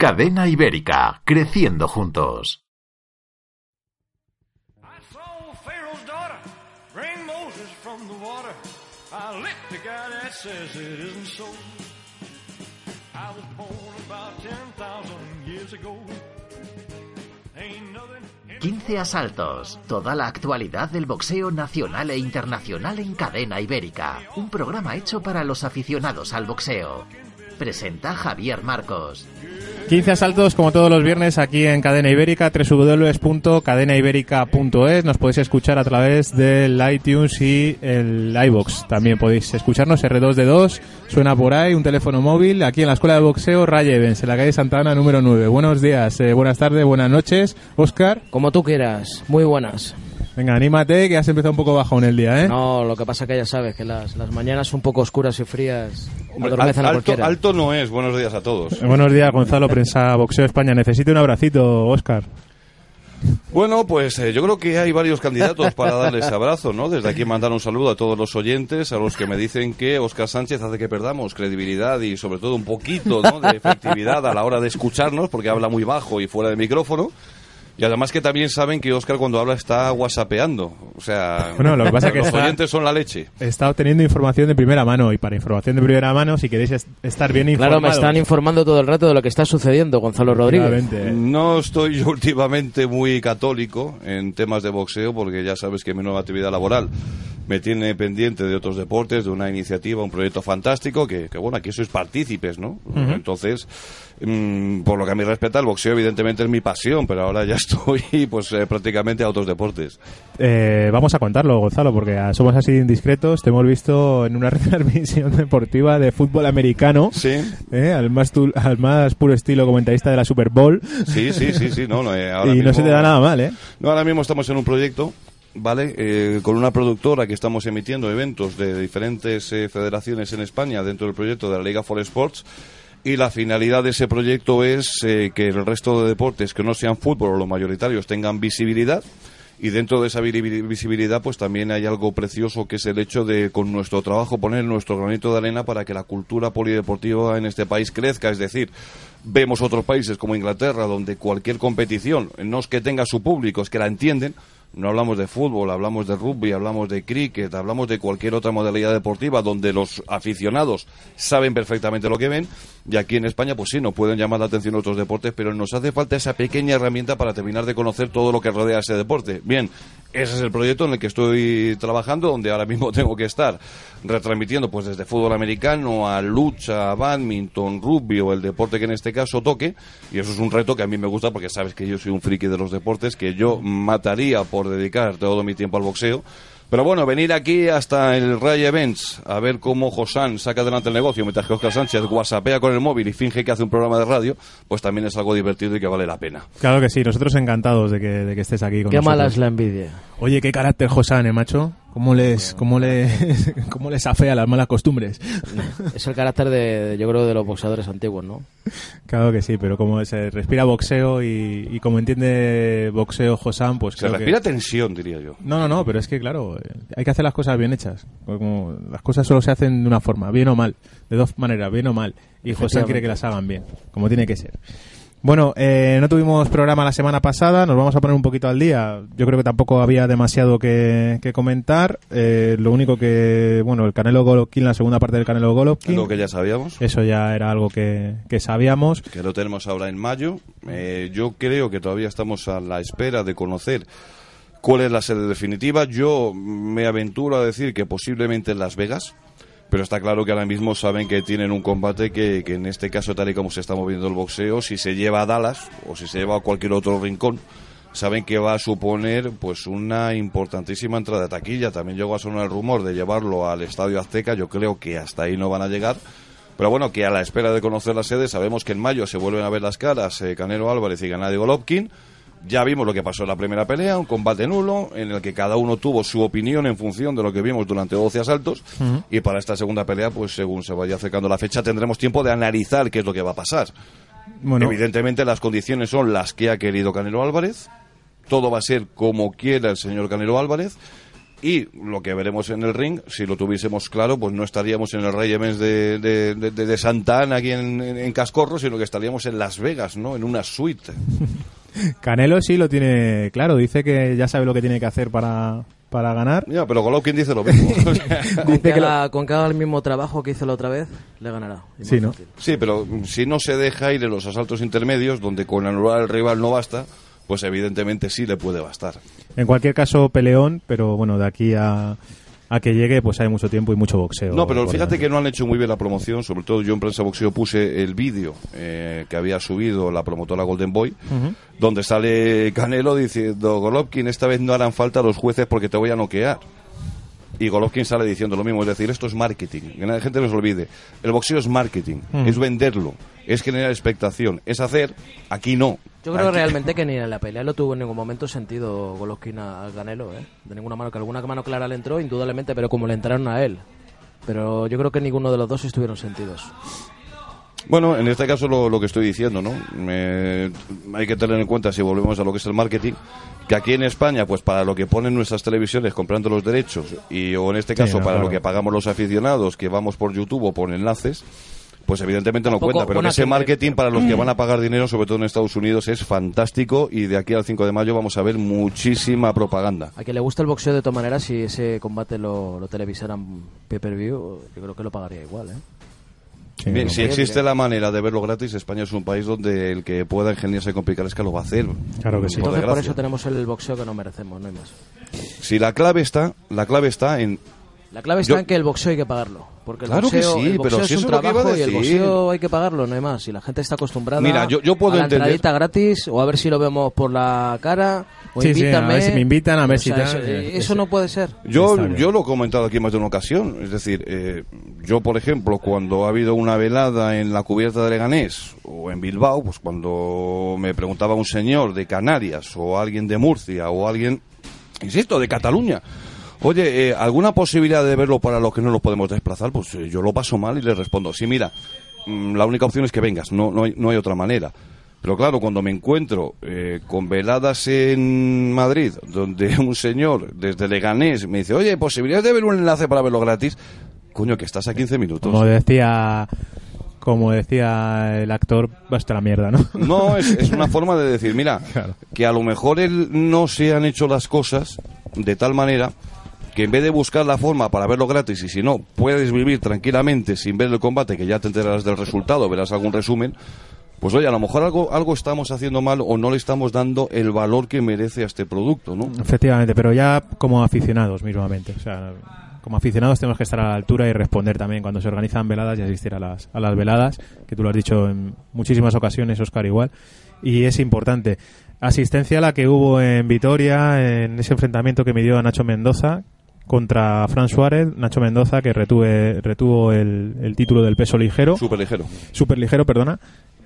Cadena Ibérica, creciendo juntos. I saw Pharaoh's daughter bring Moses from the water. I licked the guy that says it isn't so. I was born about 10,000 years ago. Ain't nothing. in 15 asaltos, toda la actualidad del boxeo nacional e internacional en Cadena Ibérica, un programa hecho para los aficionados al boxeo. Presenta Javier Marcos. 15 asaltos como todos los viernes aquí en Cadena Ibérica, www.cadenaibérica.es. Nos podéis escuchar a través del iTunes y el iBox. También podéis escucharnos R2D2, suena por ahí, un teléfono móvil, aquí en la Escuela de Boxeo Ray Evans, en la calle Santana número 9. Buenos días, eh, buenas tardes, buenas noches. Oscar, Como tú quieras, muy buenas. Venga, anímate que has empezado un poco bajo en el día, ¿eh? No, lo que pasa que ya sabes que las, las mañanas un poco oscuras y frías Hombre, adormecen a alto, cualquiera. alto no es. Buenos días a todos. Eh, Buenos días, Gonzalo, prensa Boxeo España. Necesito un abracito, Oscar. Bueno, pues eh, yo creo que hay varios candidatos para darles abrazo, ¿no? Desde aquí mandar un saludo a todos los oyentes, a los que me dicen que Óscar Sánchez hace que perdamos credibilidad y sobre todo un poquito ¿no? de efectividad a la hora de escucharnos, porque habla muy bajo y fuera de micrófono. Y además que también saben que Óscar cuando habla está whatsappeando. O sea, Bueno, lo que pasa es que los está- oyentes son la leche. He estado teniendo información de primera mano y para información de primera mano, si queréis est- estar bien Claro, informados. me están informando todo el rato de lo que está sucediendo, Gonzalo Rodríguez. No estoy yo últimamente muy católico en temas de boxeo porque ya sabes que mi nueva actividad laboral me tiene pendiente de otros deportes, de una iniciativa, un proyecto fantástico que, que, bueno, aquí sois partícipes, ¿no? Entonces, mm, por lo que a mí respecta, el boxeo evidentemente es mi pasión, pero ahora ya estoy pues eh, prácticamente a otros deportes. Eh, vamos a contarlo, Gonzalo, porque ah, somos así indiscretos. Te hemos visto en una retransmisión deportiva de fútbol americano, Sí, ¿eh? al, más tu- al más puro estilo comentarista de la Super Bowl. sí, sí, sí, sí, no, no, eh, ahora y no se te da nada mal, ¿eh? No, ahora mismo estamos en un proyecto, ¿vale? Eh, con una productora que estamos emitiendo eventos de diferentes eh, federaciones en España dentro del proyecto de la Liga for Sports. Y la finalidad de ese proyecto es eh, que el resto de deportes que no sean fútbol o los mayoritarios tengan visibilidad. Y dentro de esa vi- visibilidad, pues también hay algo precioso que es el hecho de, con nuestro trabajo, poner nuestro granito de arena para que la cultura polideportiva en este país crezca. Es decir, vemos otros países como Inglaterra, donde cualquier competición no es que tenga su público, es que la entienden. No hablamos de fútbol, hablamos de rugby, hablamos de cricket, hablamos de cualquier otra modalidad deportiva donde los aficionados saben perfectamente lo que ven. Y aquí en España, pues sí, no pueden llamar la atención otros deportes, pero nos hace falta esa pequeña herramienta para terminar de conocer todo lo que rodea ese deporte. Bien, ese es el proyecto en el que estoy trabajando, donde ahora mismo tengo que estar retransmitiendo pues desde fútbol americano a lucha, a badminton, rugby o el deporte que en este caso toque. Y eso es un reto que a mí me gusta porque sabes que yo soy un friki de los deportes, que yo mataría por dedicar todo mi tiempo al boxeo. Pero bueno, venir aquí hasta el Ray Events a ver cómo Josán saca adelante el negocio mientras que Oscar Sánchez whatsappea con el móvil y finge que hace un programa de radio, pues también es algo divertido y que vale la pena. Claro que sí, nosotros encantados de que, de que estés aquí con Qué nosotros. mala es la envidia. Oye, qué carácter Josán, ¿eh, macho? ¿Cómo les, cómo les, cómo les afea las malas costumbres? Es el carácter de, yo creo, de los boxeadores antiguos, ¿no? Claro que sí, pero como se respira boxeo y, y como entiende boxeo Josán, pues Se creo que- respira tensión, diría yo. No, no, no, pero es que claro, hay que hacer las cosas bien hechas. Como las cosas solo se hacen de una forma, bien o mal, de dos maneras, bien o mal. Y José quiere que las hagan bien, como tiene que ser. Bueno, eh, no tuvimos programa la semana pasada, nos vamos a poner un poquito al día. Yo creo que tampoco había demasiado que, que comentar. Eh, lo único que, bueno, el Canelo Golovkin, la segunda parte del Canelo Golovkin, Lo que ya sabíamos. eso ya era algo que, que sabíamos. que lo tenemos ahora en mayo. Eh, yo creo que todavía estamos a la espera de conocer cuál es la sede definitiva. Yo me aventuro a decir que posiblemente en Las Vegas, pero está claro que ahora mismo saben que tienen un combate que, que en este caso, tal y como se está moviendo el boxeo, si se lleva a Dallas o si se lleva a cualquier otro rincón, saben que va a suponer pues una importantísima entrada de taquilla. También llegó a sonar el rumor de llevarlo al Estadio Azteca. Yo creo que hasta ahí no van a llegar. Pero bueno, que a la espera de conocer la sede, sabemos que en mayo se vuelven a ver las caras eh, Canelo Álvarez y Gennady Golovkin. Ya vimos lo que pasó en la primera pelea, un combate nulo, en el que cada uno tuvo su opinión en función de lo que vimos durante 12 asaltos. Y para esta segunda pelea, pues según se vaya acercando la fecha, tendremos tiempo de analizar qué es lo que va a pasar. Bueno, Evidentemente las condiciones son las que ha querido Canelo Álvarez. Todo va a ser como quiera el señor Canelo Álvarez. Y lo que veremos en el ring, si lo tuviésemos claro, pues no estaríamos en el Events de, de, de, de Santa Ana aquí en, en, en Cascorro, sino que estaríamos en Las Vegas, ¿no? En una suite. Canelo sí lo tiene claro, dice que ya sabe lo que tiene que hacer para, para ganar. Ya, pero Golovkin dice lo mismo. Con Dice que, haga, con que haga el mismo trabajo que hizo la otra vez, le ganará. Sí, ¿no? sí, pero si no se deja ir en los asaltos intermedios, donde con anular al rival no basta, pues evidentemente sí le puede bastar. En cualquier caso, peleón, pero bueno, de aquí a, a que llegue, pues hay mucho tiempo y mucho boxeo. No, pero fíjate que no han hecho muy bien la promoción, sobre todo yo en Prensa Boxeo puse el vídeo eh, que había subido la promotora Golden Boy, donde sale Canelo diciendo, Golovkin, esta vez no harán falta los jueces porque te voy a noquear. Y Golovkin sale diciendo lo mismo, es decir, esto es marketing, que la gente no se olvide. El boxeo es marketing, es venderlo, es generar expectación, es hacer, aquí no. Yo creo realmente que ni en la pelea lo tuvo en ningún momento sentido Golovkin a- al Canelo, ¿eh? De ninguna mano, que alguna mano clara le entró, indudablemente, pero como le entraron a él. Pero yo creo que ninguno de los dos estuvieron sentidos. Bueno, en este caso lo, lo que estoy diciendo, ¿no? Me- hay que tener en cuenta, si volvemos a lo que es el marketing, que aquí en España, pues para lo que ponen nuestras televisiones comprando los derechos, y o en este Sí, caso no, para claro. lo que pagamos los aficionados, que vamos por YouTube o por enlaces, pues evidentemente no cuenta, pero bueno, que ese marketing para los que van a pagar dinero, sobre todo en Estados Unidos, es fantástico y de aquí al 5 de mayo vamos a ver muchísima propaganda. A quien le gusta el boxeo de todas maneras, si ese combate lo, lo televisaran pay-per-view, yo creo que lo pagaría igual, ¿eh? Sí, Bien, no. si existe la manera de verlo gratis, España es un país donde el que pueda ingeniarse con picaresca lo va a hacer. Claro que sí. por Entonces por eso tenemos el boxeo que no merecemos, no hay más. Si la clave está, la clave está en La clave está Yo- en que el boxeo hay que pagarlo. Porque el Claro que boxeo, sí, el boxeo pero es si un eso es lo que iba a trabajo y el boxeo hay que pagarlo, no hay más. Si la gente está acostumbrada Mira, yo- yo puedo a la entender- entradita gratis o a ver si lo vemos por la cara o Sí, sí, invítame. a ver si me invitan, a ver O si sea, tal, Eso, eh, eso no puede ser. Yo, yo lo he comentado aquí en más de una ocasión. Es decir, eh, yo, por ejemplo, cuando ha habido una velada en la cubierta de Leganés o en Bilbao, pues cuando me preguntaba un señor de Canarias o alguien de Murcia o alguien, insisto, de Cataluña, oye, eh, ¿alguna posibilidad de verlo para los que no lo podemos desplazar? Pues eh, yo lo paso mal y le respondo, sí, mira, mm, la única opción es que vengas, no, no, hay, no hay otra manera. Pero claro, cuando me encuentro eh, con veladas en Madrid, donde un señor desde Leganés me dice, oye, ¿posibilidades de ver un enlace para verlo gratis? Coño, que estás a 15 minutos. Como decía, como decía el actor, basta la mierda, ¿no? No, es, es una forma de decir, mira, Claro. que a lo mejor él no se han hecho las cosas de tal manera que en vez de buscar la forma para verlo gratis y si no, puedes vivir tranquilamente sin ver el combate, que ya te enterarás del resultado, verás algún resumen, pues oye, a lo mejor algo, algo estamos haciendo mal o no le estamos dando el valor que merece a este producto, ¿no? Efectivamente, pero ya como aficionados mismamente. O sea, como aficionados tenemos que estar a la altura y responder también cuando se organizan veladas y asistir a las, a las veladas, que tú lo has dicho en muchísimas ocasiones, Oscar, igual. Y es importante. Asistencia a la que hubo en Vitoria, en ese enfrentamiento que midió a Nacho Mendoza contra Fran Suárez, Nacho Mendoza que retuve, retuvo el, el título del peso ligero, Súper ligero. super ligero, perdona,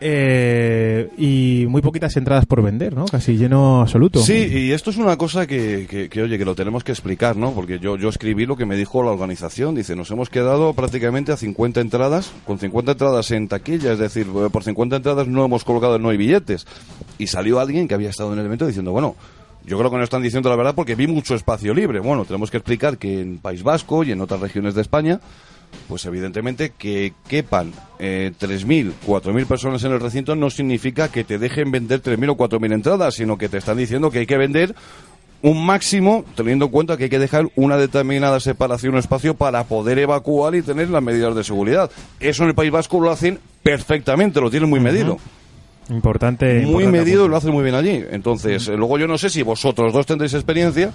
eh, y muy poquitas entradas por vender, ¿no? Casi lleno absoluto. Sí, y esto es una cosa que, que, que, oye, que lo tenemos que explicar, ¿no? Porque yo, yo escribí lo que me dijo la organización. Dice, nos hemos quedado prácticamente a 50 entradas, con 50 entradas en taquilla, es decir, eh, por 50 entradas no hemos colgado, no hay billetes. Y salió alguien que había estado en el evento diciendo, bueno, yo creo que no están diciendo la verdad porque vi mucho espacio libre. Bueno, tenemos que explicar que en País Vasco y en otras regiones de España, pues evidentemente que quepan eh, 3.000, 4.000 personas en el recinto no significa que te dejen vender 3.000 o 4.000 entradas, sino que te están diciendo que hay que vender un máximo, teniendo en cuenta que hay que dejar una determinada separación o espacio para poder evacuar y tener las medidas de seguridad. Eso en el País Vasco lo hacen perfectamente, lo tienen muy medido. Importante. Muy importante medido lo hacen muy bien allí. Entonces, eh, luego yo no sé si vosotros dos tendréis experiencia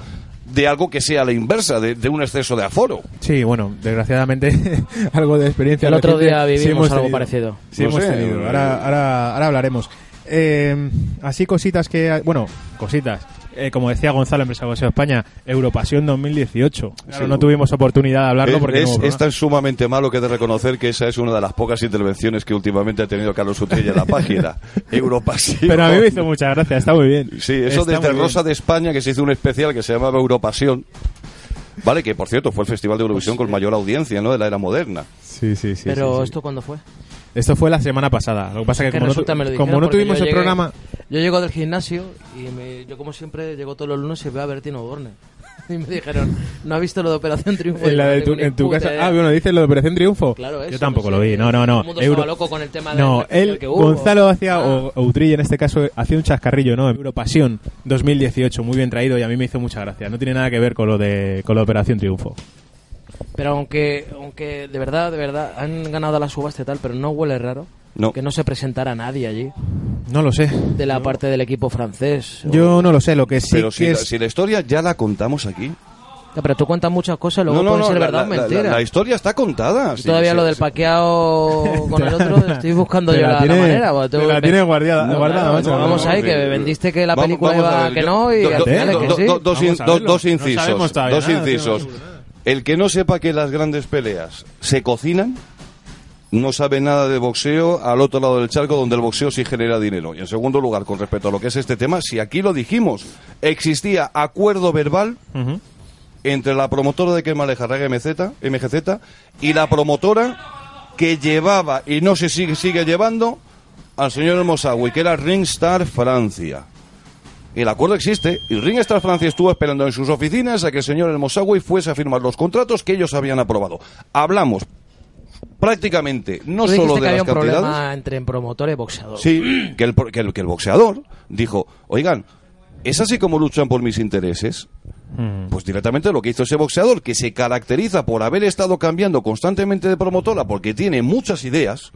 de algo que sea la inversa, de, de un exceso de aforo. Sí, bueno, desgraciadamente algo de experiencia. El otro día vivimos algo tenido. parecido. Sí, No hemos sé, tenido. eh, Ahora, ahora, ahora hablaremos. Eh, así cositas que... Bueno, cositas. Eh, como decía Gonzalo, Empresa Boxeo España, Europasión 2018. Claro, Sí. no tuvimos oportunidad de hablarlo Es, porque no es- hubo es tan sumamente malo que he de reconocer que esa es una de las pocas intervenciones que últimamente ha tenido Carlos Utrilla en la página. Europasión. Pero a mí me hizo mucha gracia, está muy bien. Sí, eso Está desde bien. Rosa de España, que se hizo un especial que se llamaba Europasión. Vale, que por cierto fue el Festival de Eurovisión con mayor audiencia, ¿no? De la era moderna. Sí, sí, sí. Pero sí, sí. ¿esto cuándo fue? Esto fue la semana pasada. Lo que pasa es que, Que como, no, como no tuvimos el llegué- programa... Yo llego del gimnasio y me- yo como siempre llego todos los lunes y veo a Bertino Borne. y me dijeron, ¿no ha visto lo de Operación Triunfo? En, la de tu, en casa. Ah, bueno, dices lo de Operación Triunfo. Claro, eso, Yo tampoco no lo vi. No, no, no. El mundo estaba loco con el tema del no, él, que hubo. Gonzalo hacía, Ah. o, o Utrilla en este caso, hacía un chascarrillo, ¿no? Europasión 2018, muy bien traído y a mí me hizo mucha gracia. No tiene nada que ver con lo de, con la Operación Triunfo. Pero aunque, aunque de verdad, de verdad, han ganado la subasta y tal, pero no huele raro No. que no se presentara nadie allí No lo sé. de la parte del equipo francés. o- Yo no lo sé. Lo que sí Pero que si, la- es... si la historia ya la contamos aquí. Ya, pero tú cuentas muchas cosas, luego no, no, pueden no, ser la, verdad o la- la- mentira. la historia está contada. Y sí, todavía sí, lo del sí. paqueado con el otro, estoy buscando yo la la, la tiene- manera. tengo la que- tiene guardiada- No, guardada, macho. no, vamos No, ahí, no, que no. vendiste que la Vamos- película vamos a iba ver, que yo- no y do- al do- final es do- que do- sí. do- dos, a incisos. dos incisos. El que no sepa que las grandes peleas se cocinan no sabe nada de boxeo al otro lado del charco donde el boxeo sí genera dinero. Y en segundo lugar, con respecto a lo que es este tema, si aquí lo dijimos, existía acuerdo verbal entre la promotora de Quema Lejarraga MZ, MGZ y la promotora que llevaba y no se sigue, sigue llevando al señor Mosawi, que era Ringstar Francia. El acuerdo existe y Ringstar Francia estuvo esperando en sus oficinas a que el señor El Mosawi fuese a firmar los contratos que ellos habían aprobado. Hablamos prácticamente no solo que de había las un cantidades. problema entre promotor y boxeador. Sí, que el, que, el, que el boxeador dijo, oigan, ¿es así como luchan por mis intereses? Pues directamente lo que hizo ese boxeador, que se caracteriza por haber estado cambiando constantemente de promotora porque tiene muchas ideas,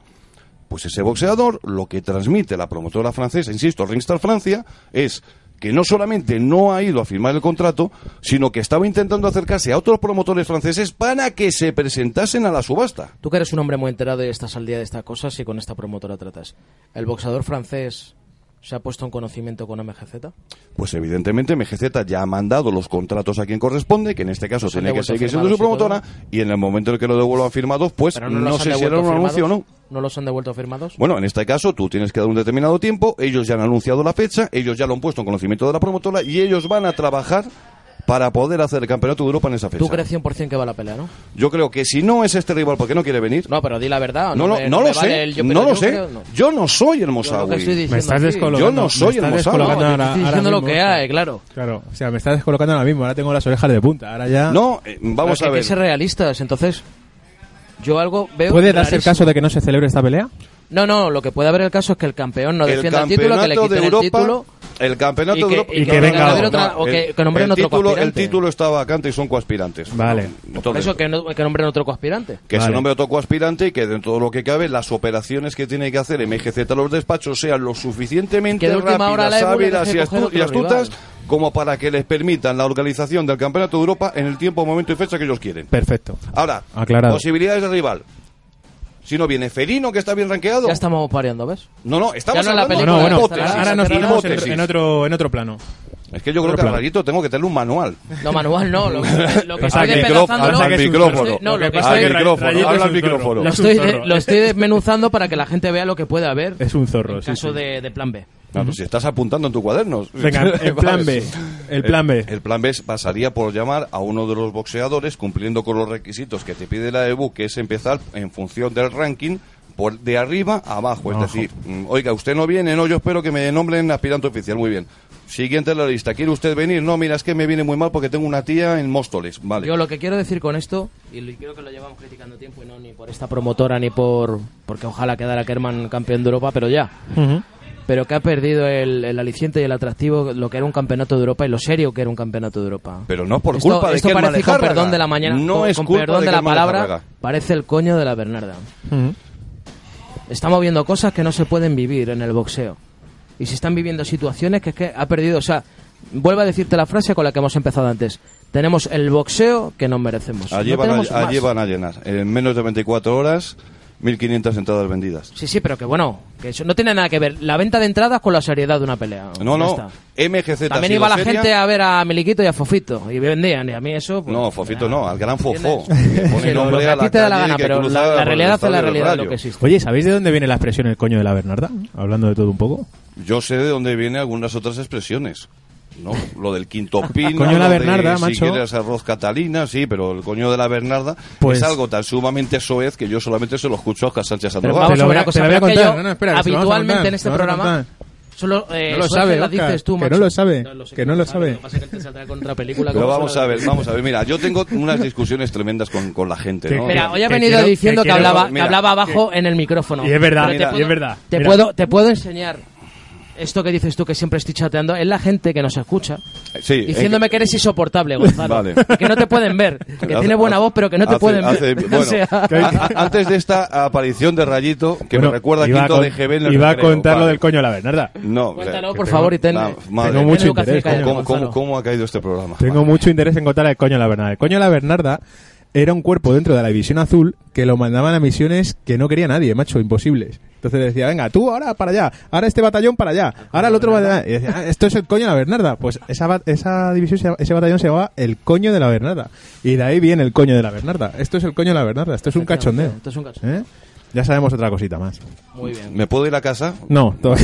pues ese boxeador lo que transmite la promotora francesa, insisto, Ringstar Francia, es que no solamente no ha ido a firmar el contrato, sino que estaba intentando acercarse a otros promotores franceses para que se presentasen a la subasta. Tú que eres un hombre muy enterado y estás al día de estas cosas y con esta promotora tratas. ¿El boxeador francés se ha puesto en conocimiento con MGZ? Pues evidentemente MGZ ya ha mandado los contratos a quien corresponde, que en este caso tiene que seguir siendo su y promotora, y en el momento en que lo devuelvan firmados, pues no, no, sé si era un anuncio o no. ¿No los han devuelto firmados? Bueno, en este caso tú tienes que dar un determinado tiempo, ellos ya han anunciado la fecha, ellos ya lo han puesto en conocimiento de la promotora y ellos van a trabajar para poder hacer el Campeonato de Europa en esa fecha. ¿Tú crees 100% que va la pelea, no? Yo creo que si no es este rival porque no quiere venir, No, pero di la verdad. no, lo- me- no me lo vale sé, el yo, no lo yo sé. creo- no. Yo no soy el lo que Mosawi. Me estás descolocando. Yo no soy el estás Mosawi. No, ahora- te estoy ahora diciendo lo mismo, que o sea, hay, claro. Claro, o sea, me estás descolocando ahora mismo. Ahora tengo las orejas de punta. Ahora ya. No, eh, Pero vamos que a hay ver. que ser realistas, entonces... Yo algo veo... ¿Puede darse el caso de que no se celebre esta pelea? No, no, lo que puede haber el caso es que el campeón no el defienda el título, que le quiten de el título... el campeonato y que- de Europa, y que venga o que- que nombren el otro título, el título está vacante y son coaspirantes. Vale. Entonces, Eso que, no, que nombren otro coaspirante. que se Vale. nombre otro coaspirante y que dentro de lo que cabe las operaciones que tiene que hacer MGZ a los despachos sean lo suficientemente Que de última hora rápidas, y, astu- astutas rival. como para que les permitan la organización del Campeonato de Europa en el tiempo, momento y fecha que ellos quieren. Perfecto. Ahora, Aclarado. posibilidades de rival. Si no viene Ferino, que está bien rankeado. Ya estamos pareando, ¿ves? No, no, estamos Ya no la hablando película, de Bueno, ahora nos ponemos en, en otro, en otro plano. Es que yo creo que al rayito tengo que tener un manual. No, manual no. Lo, lo que estoy pasa al micrófono. No, lo que al pasa micrófono, habla al micrófono. Lo estoy, zorro. lo estoy desmenuzando para que la gente vea lo que puede haber Es un zorro, en sí, caso sí. De, de plan B. No, pues si estás apuntando en tu cuaderno. Venga, el plan B. El plan B. El plan B pasaría por llamar a uno de los boxeadores cumpliendo con los requisitos que te pide la EBU, que es empezar en función del ranking por de arriba a abajo. Es Ojo. decir, mm, oiga, usted no viene, no, yo espero que me nombren aspirante oficial. Muy bien. Siguiente en la lista. ¿Quiere usted venir? No, mira, es que me viene muy mal porque tengo una tía en Móstoles. Vale. Yo lo que quiero decir con esto, y creo que lo llevamos criticando tiempo y no ni por esta promotora ni por... porque ojalá quedara Kerman campeón de Europa, pero ya. Pero que ha perdido el, el aliciente y el atractivo lo que era un campeonato de Europa y lo serio que era un campeonato de Europa. Pero no por esto, culpa de esto Kerman parece, con Lejárraga. perdón de la mañana, No con, es con culpa perdón de de, la palabra, parece el coño de la Bernarda. Estamos viendo cosas que no se pueden vivir en el boxeo. Y se están viviendo situaciones que es que ha perdido, o sea, vuelvo a decirte la frase con la que hemos empezado antes. Tenemos el boxeo que nos merecemos. Allí, No van, a, allí más. van a llenar. En menos de 24 horas, 1.500 entradas vendidas. Sí, sí, pero que bueno, que eso no tiene nada que ver la venta de entradas con la seriedad de una pelea. No, no. está. MGZ También iba la seria. gente a ver a Miliquito y a Fofito y vendían y a mí eso pues, No, Fofito no, al gran Fofó. ¿Entiendes? Que pone Sí, lo- nombre lo que a la ti te da la gana, pero la, realidad es la realidad de lo que existe. Oye, ¿sabéis de dónde viene la expresión el coño de la Bernarda? Hablando de todo un poco. Yo sé de dónde vienen algunas otras expresiones. ¿No? Lo del quinto pino, Coño de la lo Bernarda, si macho. quieres arroz catalina, sí, pero el coño de la Bernarda Pues- es algo tan sumamente soez que yo solamente se lo escucho a Oscar Sánchez Pero Sandoval. vamos Te a lo voy a- cosa, te lo voy a pero es que contar. yo, No, no, espera, que lo habitualmente contar, en este lo programa. Solo, eh, No lo sabe, la Óscar, dices tú, que macho. no lo sabe, sé que no lo sabe. Lo que pasa es que con otra película. Pero vamos a ver, vamos a ver. Mira, yo tengo unas discusiones tremendas con, con la gente, Que- ¿no? Mira, hoy ha Que venido quiero- diciendo que que, quiero- hablaba, que mira, hablaba abajo en el micrófono. Y es verdad, mira, puedo- y es verdad. Te Mira. puedo, te puedo enseñar esto que dices tú que siempre estoy chateando. Es la gente que nos escucha Sí, diciéndome eh, que eres insoportable, Gonzalo. Vale. Y que no te pueden ver. Que Hace- tiene buena hace- voz, pero que no te hace- pueden hace- ver. bueno, O sea, a- a- antes de esta aparición de Rayito, que Bueno, me recuerda a Quinto con- de GB en el Iba a contar lo vale. del coño de la Bernarda. No, Cuéntalo, por que- favor, y ten, madre Tengo mucho interés, ¿Cómo, cómo, cómo ha caído este programa? Tengo mucho interés en contar el coño de la Bernarda. El coño de la Bernarda era un cuerpo dentro de la división azul que lo mandaban a misiones que no quería nadie, macho, imposibles. Entonces decía, venga, tú ahora para allá, ahora este batallón para allá, ahora el otro batallón. Y decía, "Ah, esto es el coño de la Bernarda. Pues esa, esa división, ese batallón se llamaba el coño de la Bernarda. Y de ahí viene el coño de la Bernarda. Esto es el coño de la Bernarda, esto es un cachondeo. Esto es un cachondeo. ¿Eh? Ya sabemos otra cosita más. Muy bien. ¿Me puedo ir a casa? No, to-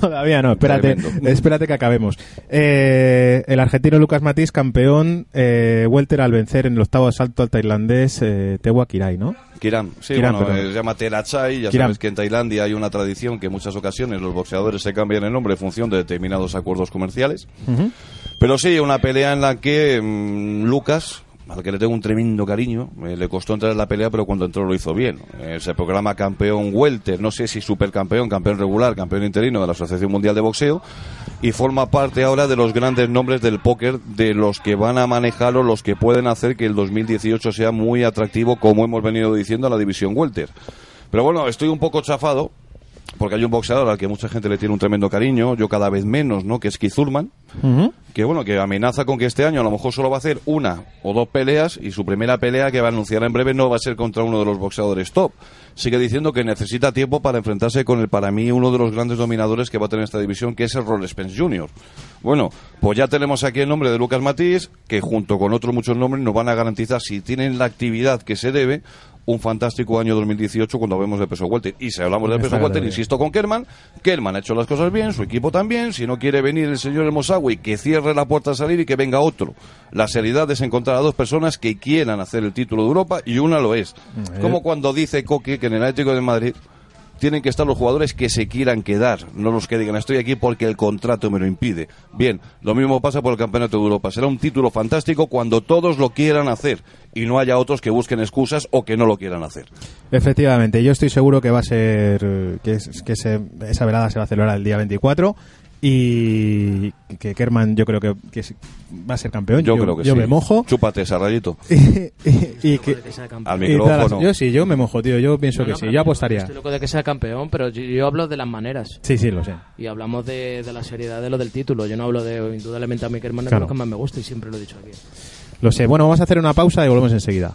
todavía no. Espérate, Tremendo. espérate que acabemos. Eh, el argentino Lucas Matís, campeón eh, welter al vencer en el octavo asalto al tailandés eh, Tewa Kirai, ¿no? Kiram, sí, Kiram, bueno, perdón. eh, se llama Terachai, ya Kiram. sabes que en Tailandia hay una tradición que en muchas ocasiones los boxeadores se cambian el nombre en función de determinados acuerdos comerciales. Ujú. Pero sí, una pelea en la que mm, Lucas, al que le tengo un tremendo cariño, eh, le costó entrar en la pelea, pero cuando entró lo hizo bien. Eh, se programa campeón welter, no sé si supercampeón, campeón regular, campeón interino de la Asociación Mundial de Boxeo, y forma parte ahora de los grandes nombres del póker, de los que van a manejar o los que pueden hacer que el 2018 sea muy atractivo, como hemos venido diciendo, a la división welter. Pero bueno, estoy un poco chafado, porque hay un boxeador al que mucha gente le tiene un tremendo cariño, yo cada vez menos, ¿no? Que es Keith Thurman que bueno, que amenaza con que este año a lo mejor solo va a hacer una o dos peleas y su primera pelea que va a anunciar en breve no va a ser contra uno de los boxeadores top. Sigue diciendo que necesita tiempo para enfrentarse con el para mí uno de los grandes dominadores que va a tener esta división, que es el Roll Spence Jr. Bueno, pues ya tenemos aquí el nombre de Lucas Matís, que junto con otros muchos nombres nos van a garantizar, si tienen la actividad que se debe, un fantástico año 2018 cuando hablemos de peso welter. Y si hablamos de peso welter, insisto con Kerman, Kerman ha hecho las cosas bien, su equipo también, si no quiere venir el señor El Mosawi, que cierre la puerta a salir y que venga otro. La seriedad es encontrar a dos personas que quieran hacer el título de Europa y una lo es. Como cuando dice Coque que en el Atlético de Madrid tienen que estar los jugadores que se quieran quedar, no los que digan estoy aquí porque el contrato me lo impide. Bien, lo mismo pasa por el Campeonato de Europa. Será un título fantástico cuando todos lo quieran hacer y no haya otros que busquen excusas o que no lo quieran hacer. Efectivamente, yo estoy seguro que va a ser que se- esa velada se va a celebrar el día 24 y que Kerman yo creo que, va a ser campeón. Yo, creo que yo sí. me mojo. Chúpate ese rayito. y, y- y que, sea. Al y todas las- micrófono. yo sí, yo me mojo, tío. Yo pienso No, que no, sí. Yo apostaría. Estoy loco de que sea campeón, pero yo, yo hablo de las maneras. Sí, sí, lo sé. Y hablamos de, de la seriedad de lo del título. Yo no hablo de, indudablemente, a mi hermano Claro. es lo que más me gusta y siempre lo he dicho aquí. Lo sé. Bueno, vamos a hacer una pausa y volvemos enseguida.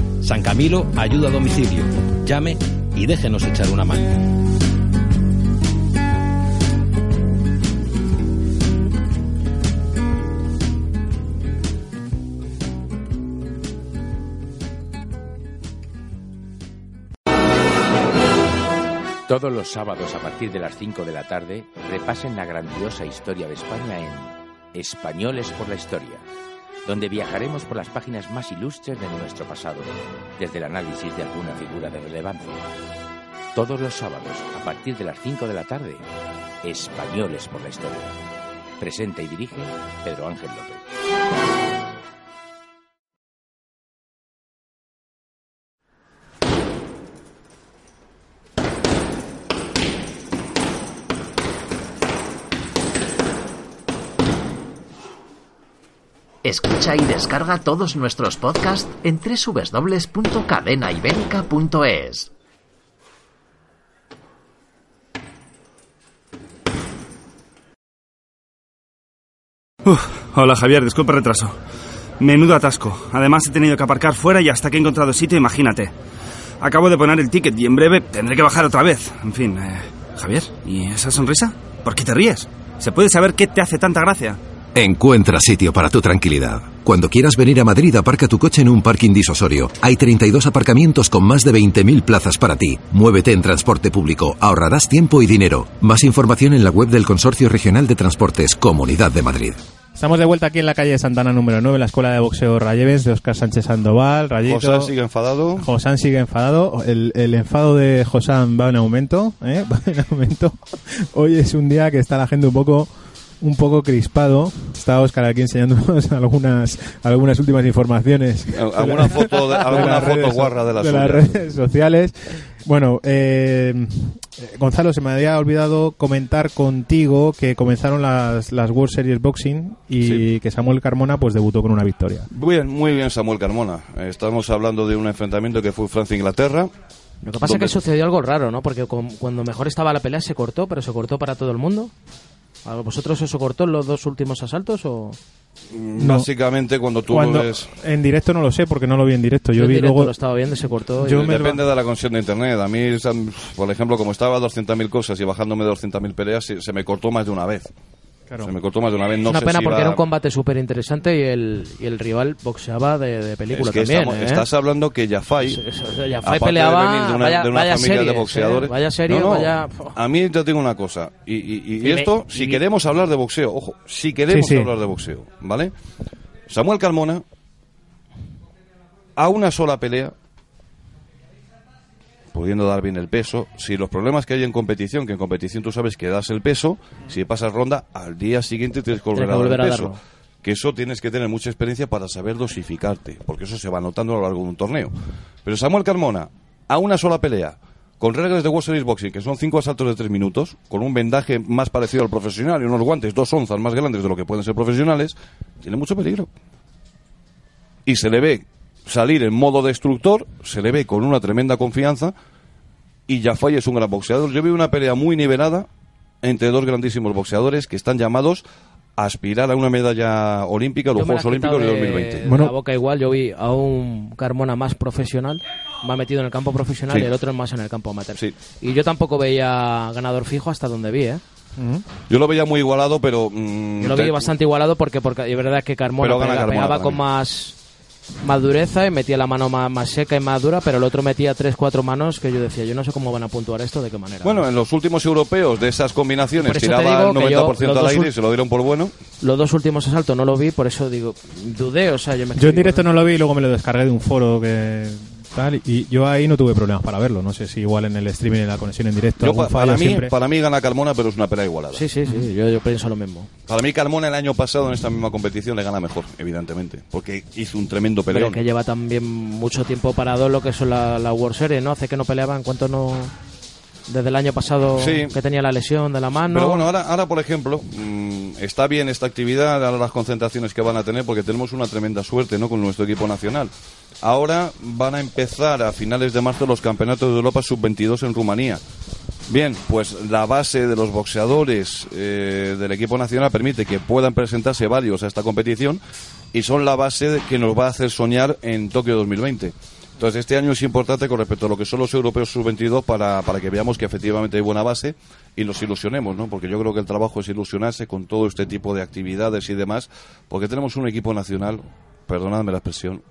San Camilo ayuda a domicilio. Llame y déjenos echar una mano. Todos los sábados a partir de las 5 de la tarde repasen la grandiosa historia de España en Españoles por la Historia, donde viajaremos por las páginas más ilustres de nuestro pasado, desde el análisis de alguna figura de relevancia. Todos los sábados a partir de las 5 de la tarde, Españoles por la Historia. Presenta y dirige Pedro Ángel López. Escucha y descarga todos nuestros podcasts en www.cadenaibérica.es. Hola Javier, disculpa el retraso. Menudo atasco. Además he tenido que aparcar fuera y hasta que he encontrado sitio, imagínate. Acabo de poner el ticket y en breve tendré que bajar otra vez. En fin, eh, Javier, ¿y esa sonrisa? ¿Por qué te ríes? ¿Se puede saber qué te hace tanta gracia? Encuentra sitio para tu tranquilidad. Cuando quieras venir a Madrid, aparca tu coche en un parking disuasorio. Hay 32 aparcamientos con más de 20.000 plazas para ti. Muévete en transporte público, ahorrarás tiempo y dinero. Más información en la web del Consorcio Regional de Transportes, Comunidad de Madrid. Estamos de vuelta aquí en la calle Santana número 9, en la Escuela de Boxeo Rayevens de Oscar Sánchez Sandoval. Rayito. Josán sigue enfadado. Josán sigue enfadado. El, el enfado de Josán va en aumento. ¿eh? Va en aumento. Hoy es un día que está la gente un poco un poco crispado. Está Oscar aquí enseñándonos algunas algunas últimas informaciones. Alguna foto, de, alguna las foto redes- guarra de las de las suyas. redes sociales. Bueno, eh, Gonzalo, se me había olvidado comentar contigo que comenzaron las, las World Series Boxing y Sí. que Samuel Carmona pues debutó con una victoria. Muy bien, muy bien Samuel Carmona. Estamos hablando de un enfrentamiento que fue Francia-Inglaterra. Lo que pasa es que sucedió algo raro, ¿no? Porque con- cuando mejor estaba la pelea se cortó, pero se cortó para todo el mundo. ¿A vosotros eso cortó en los dos últimos asaltos o...? No. Básicamente cuando tú Cuando, lo ves... en directo no lo sé porque no lo vi en directo. Yo, vi directo luego lo estaba viendo y se cortó. Yo y- me- Depende de la conexión de internet. A mí, por ejemplo, como estaba a 200.000 cosas y bajándome de 200.000 peleas, se, se me cortó más de una vez. Claro. Se me cortó más de una vez. No es una sé pena si porque era un combate súper interesante y el, y el rival boxeaba de, de película Es que también. estamos- ¿eh? estás hablando que Jafai, Jafai peleaba, de una, vaya- de una vaya familia de boxeadores, ¿eh? Vaya serie, No, no, vaya- A mí te digo una cosa, y, esto, me- si queremos hablar de boxeo, ojo, si queremos Sí, sí. hablar de boxeo, ¿vale? Samuel Carmona, a una sola pelea, pudiendo dar bien el peso, si los problemas que hay en competición, que en competición tú sabes que das el peso, si pasas ronda, al día siguiente tienes que volver, Tienes que a volver dar a el peso. Que eso tienes que tener mucha experiencia para saber dosificarte, porque eso se va notando a lo largo de un torneo. Pero Samuel Carmona, a una sola pelea, con reglas de World Series Boxing, que son cinco asaltos de tres minutos, con un vendaje más parecido al profesional y unos guantes dos onzas más grandes de lo que pueden ser profesionales, tiene mucho peligro. Y se le ve salir en modo destructor, se le ve con una tremenda confianza, y Jafai es un gran boxeador. Yo vi una pelea muy nivelada entre dos grandísimos boxeadores que están llamados a aspirar a una medalla olímpica, a los Juegos Olímpicos de de- 2020. de Bueno. la boca igual, yo vi a un Carmona más profesional, más metido en el campo profesional Sí. y el otro más en el campo amateur. Sí. Y yo tampoco veía ganador fijo hasta donde vi, ¿eh? Yo lo veía muy igualado, pero... mm, Yo lo vi te- bastante igualado porque, porque es verdad que Carmona pegaba con más, más dureza y metía la mano más, más seca y más dura, pero el otro metía tres, cuatro manos que yo decía, yo no sé cómo van a puntuar esto, de qué manera. Bueno, en los últimos europeos de esas combinaciones tiraba el digo que yo 90% los al aire y se lo dieron por bueno. Los dos últimos asaltos no lo vi, por eso digo, dudé, o sea, yo me Yo en directo no lo vi y luego me lo descargué de un foro que tal y yo ahí no tuve problemas para verlo. No sé si igual en el streaming en la conexión en directo Yo, para, mí, siempre. para mí gana Carmona, pero es una pelea igualada. Sí, sí, sí, yo, yo pienso lo mismo. Para mí Carmona el año pasado en esta misma competición le gana mejor, evidentemente, porque hizo un tremendo Pero peleón. que lleva también mucho tiempo parado lo que son la, la World Series, ¿no? Hace que no peleaba en cuanto no... Desde el año pasado Sí. que tenía la lesión de la mano. Pero bueno, ahora, ahora por ejemplo, mm, está bien esta actividad, ahora las concentraciones que van a tener, porque tenemos una tremenda suerte ¿no? con nuestro equipo nacional. Ahora van a empezar a finales de marzo los campeonatos de Europa sub-22 en Rumanía. Bien, pues la base de los boxeadores eh, del equipo nacional permite que puedan presentarse varios a esta competición y son la base que nos va a hacer soñar en Tokio 2020. Entonces, este año es importante con respecto a lo que son los europeos sub-22 para, para que veamos que efectivamente hay buena base y nos ilusionemos, ¿no? Porque yo creo que el trabajo es ilusionarse con todo este tipo de actividades y demás, porque tenemos un equipo nacional, perdonadme la expresión,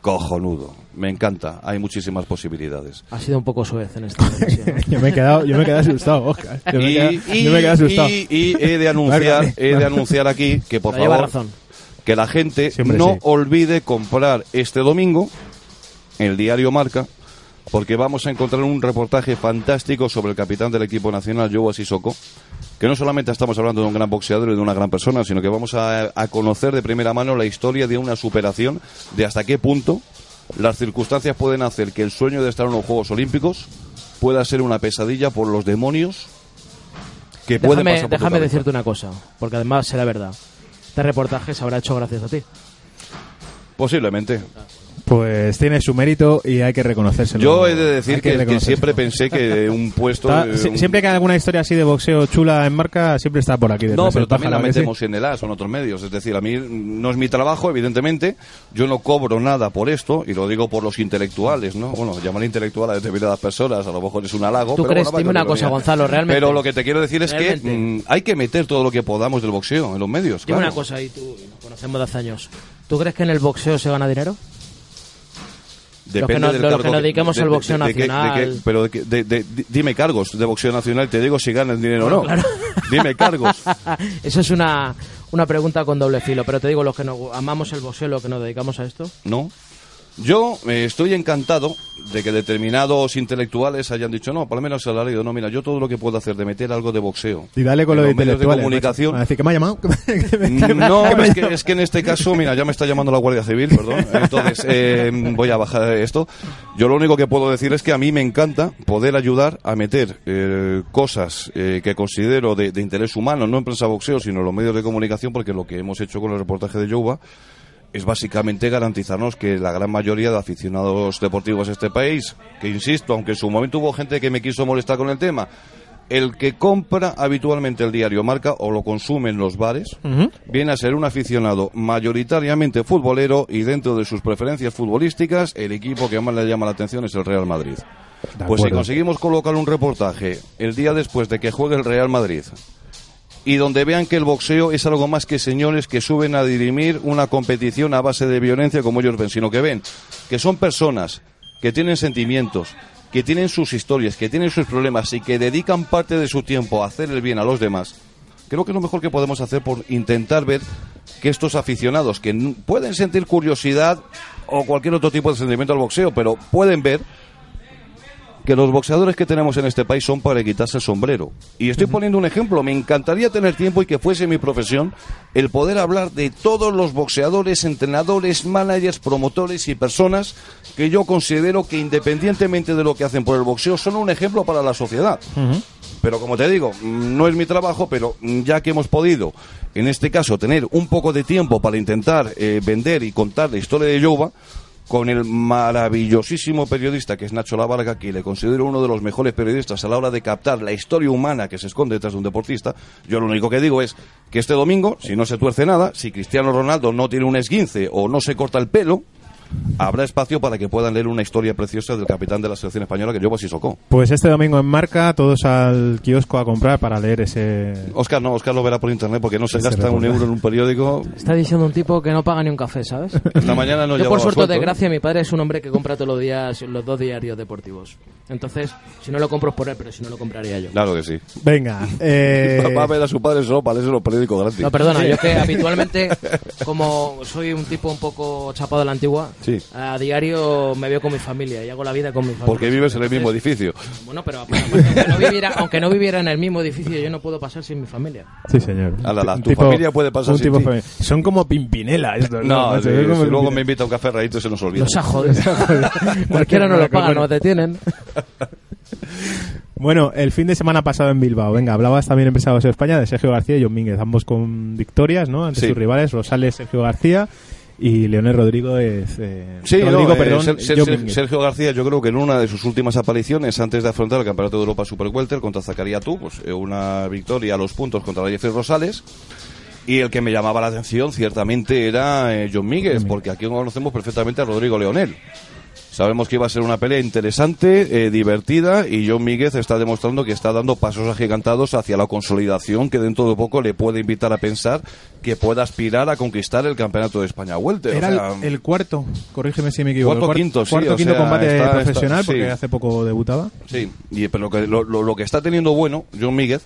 cojonudo. Me encanta, hay muchísimas posibilidades. Ha sido un poco suez en esta ocasión. yo me he quedado, yo me he quedado asustado, Oscar. Yo me he Y, quedado, y- yo me he quedado asustado. y- y he de anunciar, he de anunciar aquí que por favor razón. que la gente Siempre no sí. olvide comprar este domingo el diario Marca porque vamos a encontrar un reportaje fantástico sobre el capitán del equipo nacional, Joe Sissoko, que no solamente estamos hablando de un gran boxeador y de una gran persona, sino que vamos a, a conocer de primera mano la historia de una superación, de hasta qué punto las circunstancias pueden hacer que el sueño de estar en los Juegos Olímpicos pueda ser una pesadilla por los demonios que pueden pasar por déjame decirte una cosa, porque además será verdad. Este reportaje se habrá hecho gracias a ti. Posiblemente. Pues tiene su mérito y hay que reconocérselo. Yo he de decir que, siempre pensé que un puesto... Está- eh, si- un- siempre que hay alguna historia así de boxeo chula en marca, siempre está por aquí. No, detrás pero también la metemos en el AS o en otros medios. Es decir, a mí no es mi trabajo, evidentemente. Yo no cobro nada por esto, y lo digo por los intelectuales, ¿no? Bueno, llamar intelectual a determinadas personas a lo mejor es un halago. ¿Tú pero crees? bueno, Dime una cosa. Gonzalo, realmente. Pero lo que te quiero decir es Realmente. que mm, hay que meter todo lo que podamos del boxeo en los medios. Dime claro. una cosa, y tú nos conocemos de hace años. ¿Tú crees que en el boxeo se gana dinero? Depende que nos- del los cargo que nos dediquemos al boxeo de nacional. pero dime cargos de boxeo nacional te digo si ganan dinero o no. Claro. Dime cargos. Eso es una, una pregunta con doble filo, pero te digo, los que nos amamos el boxeo, los que nos dedicamos a esto, ¿no? Yo eh, estoy encantado de que determinados intelectuales hayan dicho, no, por lo menos se lo ha leído, no, mira, yo todo lo que puedo hacer de meter algo de boxeo. Y dale con lo de medios de intelectuales. comunicación. A decir que me ha llamado. No, es que, es que en este caso, mira, ya me está llamando la Guardia Civil, perdón. Entonces, eh, voy a bajar esto. Yo lo único que puedo decir es que a mí me encanta poder ayudar a meter eh, cosas eh, que considero de, de interés humano, no en prensa boxeo, sino en los medios de comunicación, porque lo que hemos hecho con el reportaje de Youba es básicamente garantizarnos que la gran mayoría de aficionados deportivos de este país, que insisto, aunque en su momento hubo gente que me quiso molestar con el tema, el que compra habitualmente el diario Marca o lo consume en los bares, viene a ser un aficionado mayoritariamente futbolero y dentro de sus preferencias futbolísticas, el equipo que más le llama la atención es el Real Madrid. Pues si conseguimos colocar un reportaje el día después de que juegue el Real Madrid y donde vean que el boxeo es algo más que señores que suben a dirimir una competición a base de violencia como ellos ven, sino que ven que son personas que tienen sentimientos, que tienen sus historias, que tienen sus problemas y que dedican parte de su tiempo a hacer el bien a los demás. Creo que es lo mejor que podemos hacer por intentar ver que estos aficionados que pueden sentir curiosidad o cualquier otro tipo de sentimiento al boxeo, pero pueden ver que los boxeadores que tenemos en este país son para quitarse el sombrero. Y estoy poniendo un ejemplo, me encantaría tener tiempo y que fuese mi profesión el poder hablar de todos los boxeadores, entrenadores, managers, promotores y personas que yo considero que independientemente de lo que hacen por el boxeo son un ejemplo para la sociedad. Pero como te digo, no es mi trabajo, pero ya que hemos podido, en este caso, tener un poco de tiempo para intentar eh, vender y contar la historia de Yoba, con el maravillosísimo periodista que es Nacho Lavarga, que le considero uno de los mejores periodistas a la hora de captar la historia humana que se esconde detrás de un deportista, yo lo único que digo es que este domingo, si no se tuerce nada, si Cristiano Ronaldo no tiene un esguince o no se corta el pelo, habrá espacio para que puedan leer una historia preciosa del capitán de la selección española que yo sí socó. Pues este domingo en marca, todos al kiosco a comprar para leer ese. Oscar no, Oscar lo verá por internet porque no se gasta un euro en un periódico. está diciendo un tipo que no paga ni un café, ¿sabes? Esta mañana no Yo, por suerte sueldo, ¿eh? desgracia, mi padre es un hombre que compra todos los días los dos diarios deportivos. Entonces, si no lo compro es por él, pero si no lo compraría yo. Claro que sí. Venga, eh, Va a ver a su padre solo para leerse los periódicos gratis. No, perdona, yo que habitualmente, como soy un tipo un poco chapado de la antigua, Sí. a diario me veo con mi familia y hago la vida con mi familia. Porque vives en el mismo edificio. Bueno, pero aparte, aunque, no viviera, aunque no viviera en el mismo edificio, yo no puedo pasar sin mi familia. sí, señor. Tu familia puede pasar un sin tipo ti. Son como Pimpinela estos, No, Macho, sí, si luego Pimpinela. me invita a un café rayito se nos olvida. Los ajos. Cualquiera no lo paga, nos detienen. Bueno, el fin de semana pasado en Bilbao, venga, hablabas también en Pesados de España de Sergio García y John Mínguez, ambos con victorias, ¿no? Ante Sí. sus rivales, Rosales, Sergio García y Leonel Rodríguez. Eh, Sí, Rodrigo, no, eh, perdón. Sergio García, yo creo que en una de sus últimas apariciones, antes de afrontar el Campeonato de Europa Super Welter contra Zacarías Tú, pues eh, una victoria a los puntos contra Jeffrey Rosales. Y el que me llamaba la atención, ciertamente, era eh, John Míguez, porque aquí conocemos perfectamente a Rodrigo Leonel. Sabemos que iba a ser una pelea interesante, eh, divertida, y John Míguez está demostrando que está dando pasos agigantados hacia la consolidación que dentro de poco le puede invitar a pensar que pueda aspirar a conquistar el Campeonato de España. O Era sea, el, el cuarto, corrígeme si me equivoco. Cuarto, quinto, sí, Cuarto, quinto sea, combate está- está- profesional, sí. porque hace poco debutaba. Sí, y, pero lo que, lo- lo que está teniendo bueno John Míguez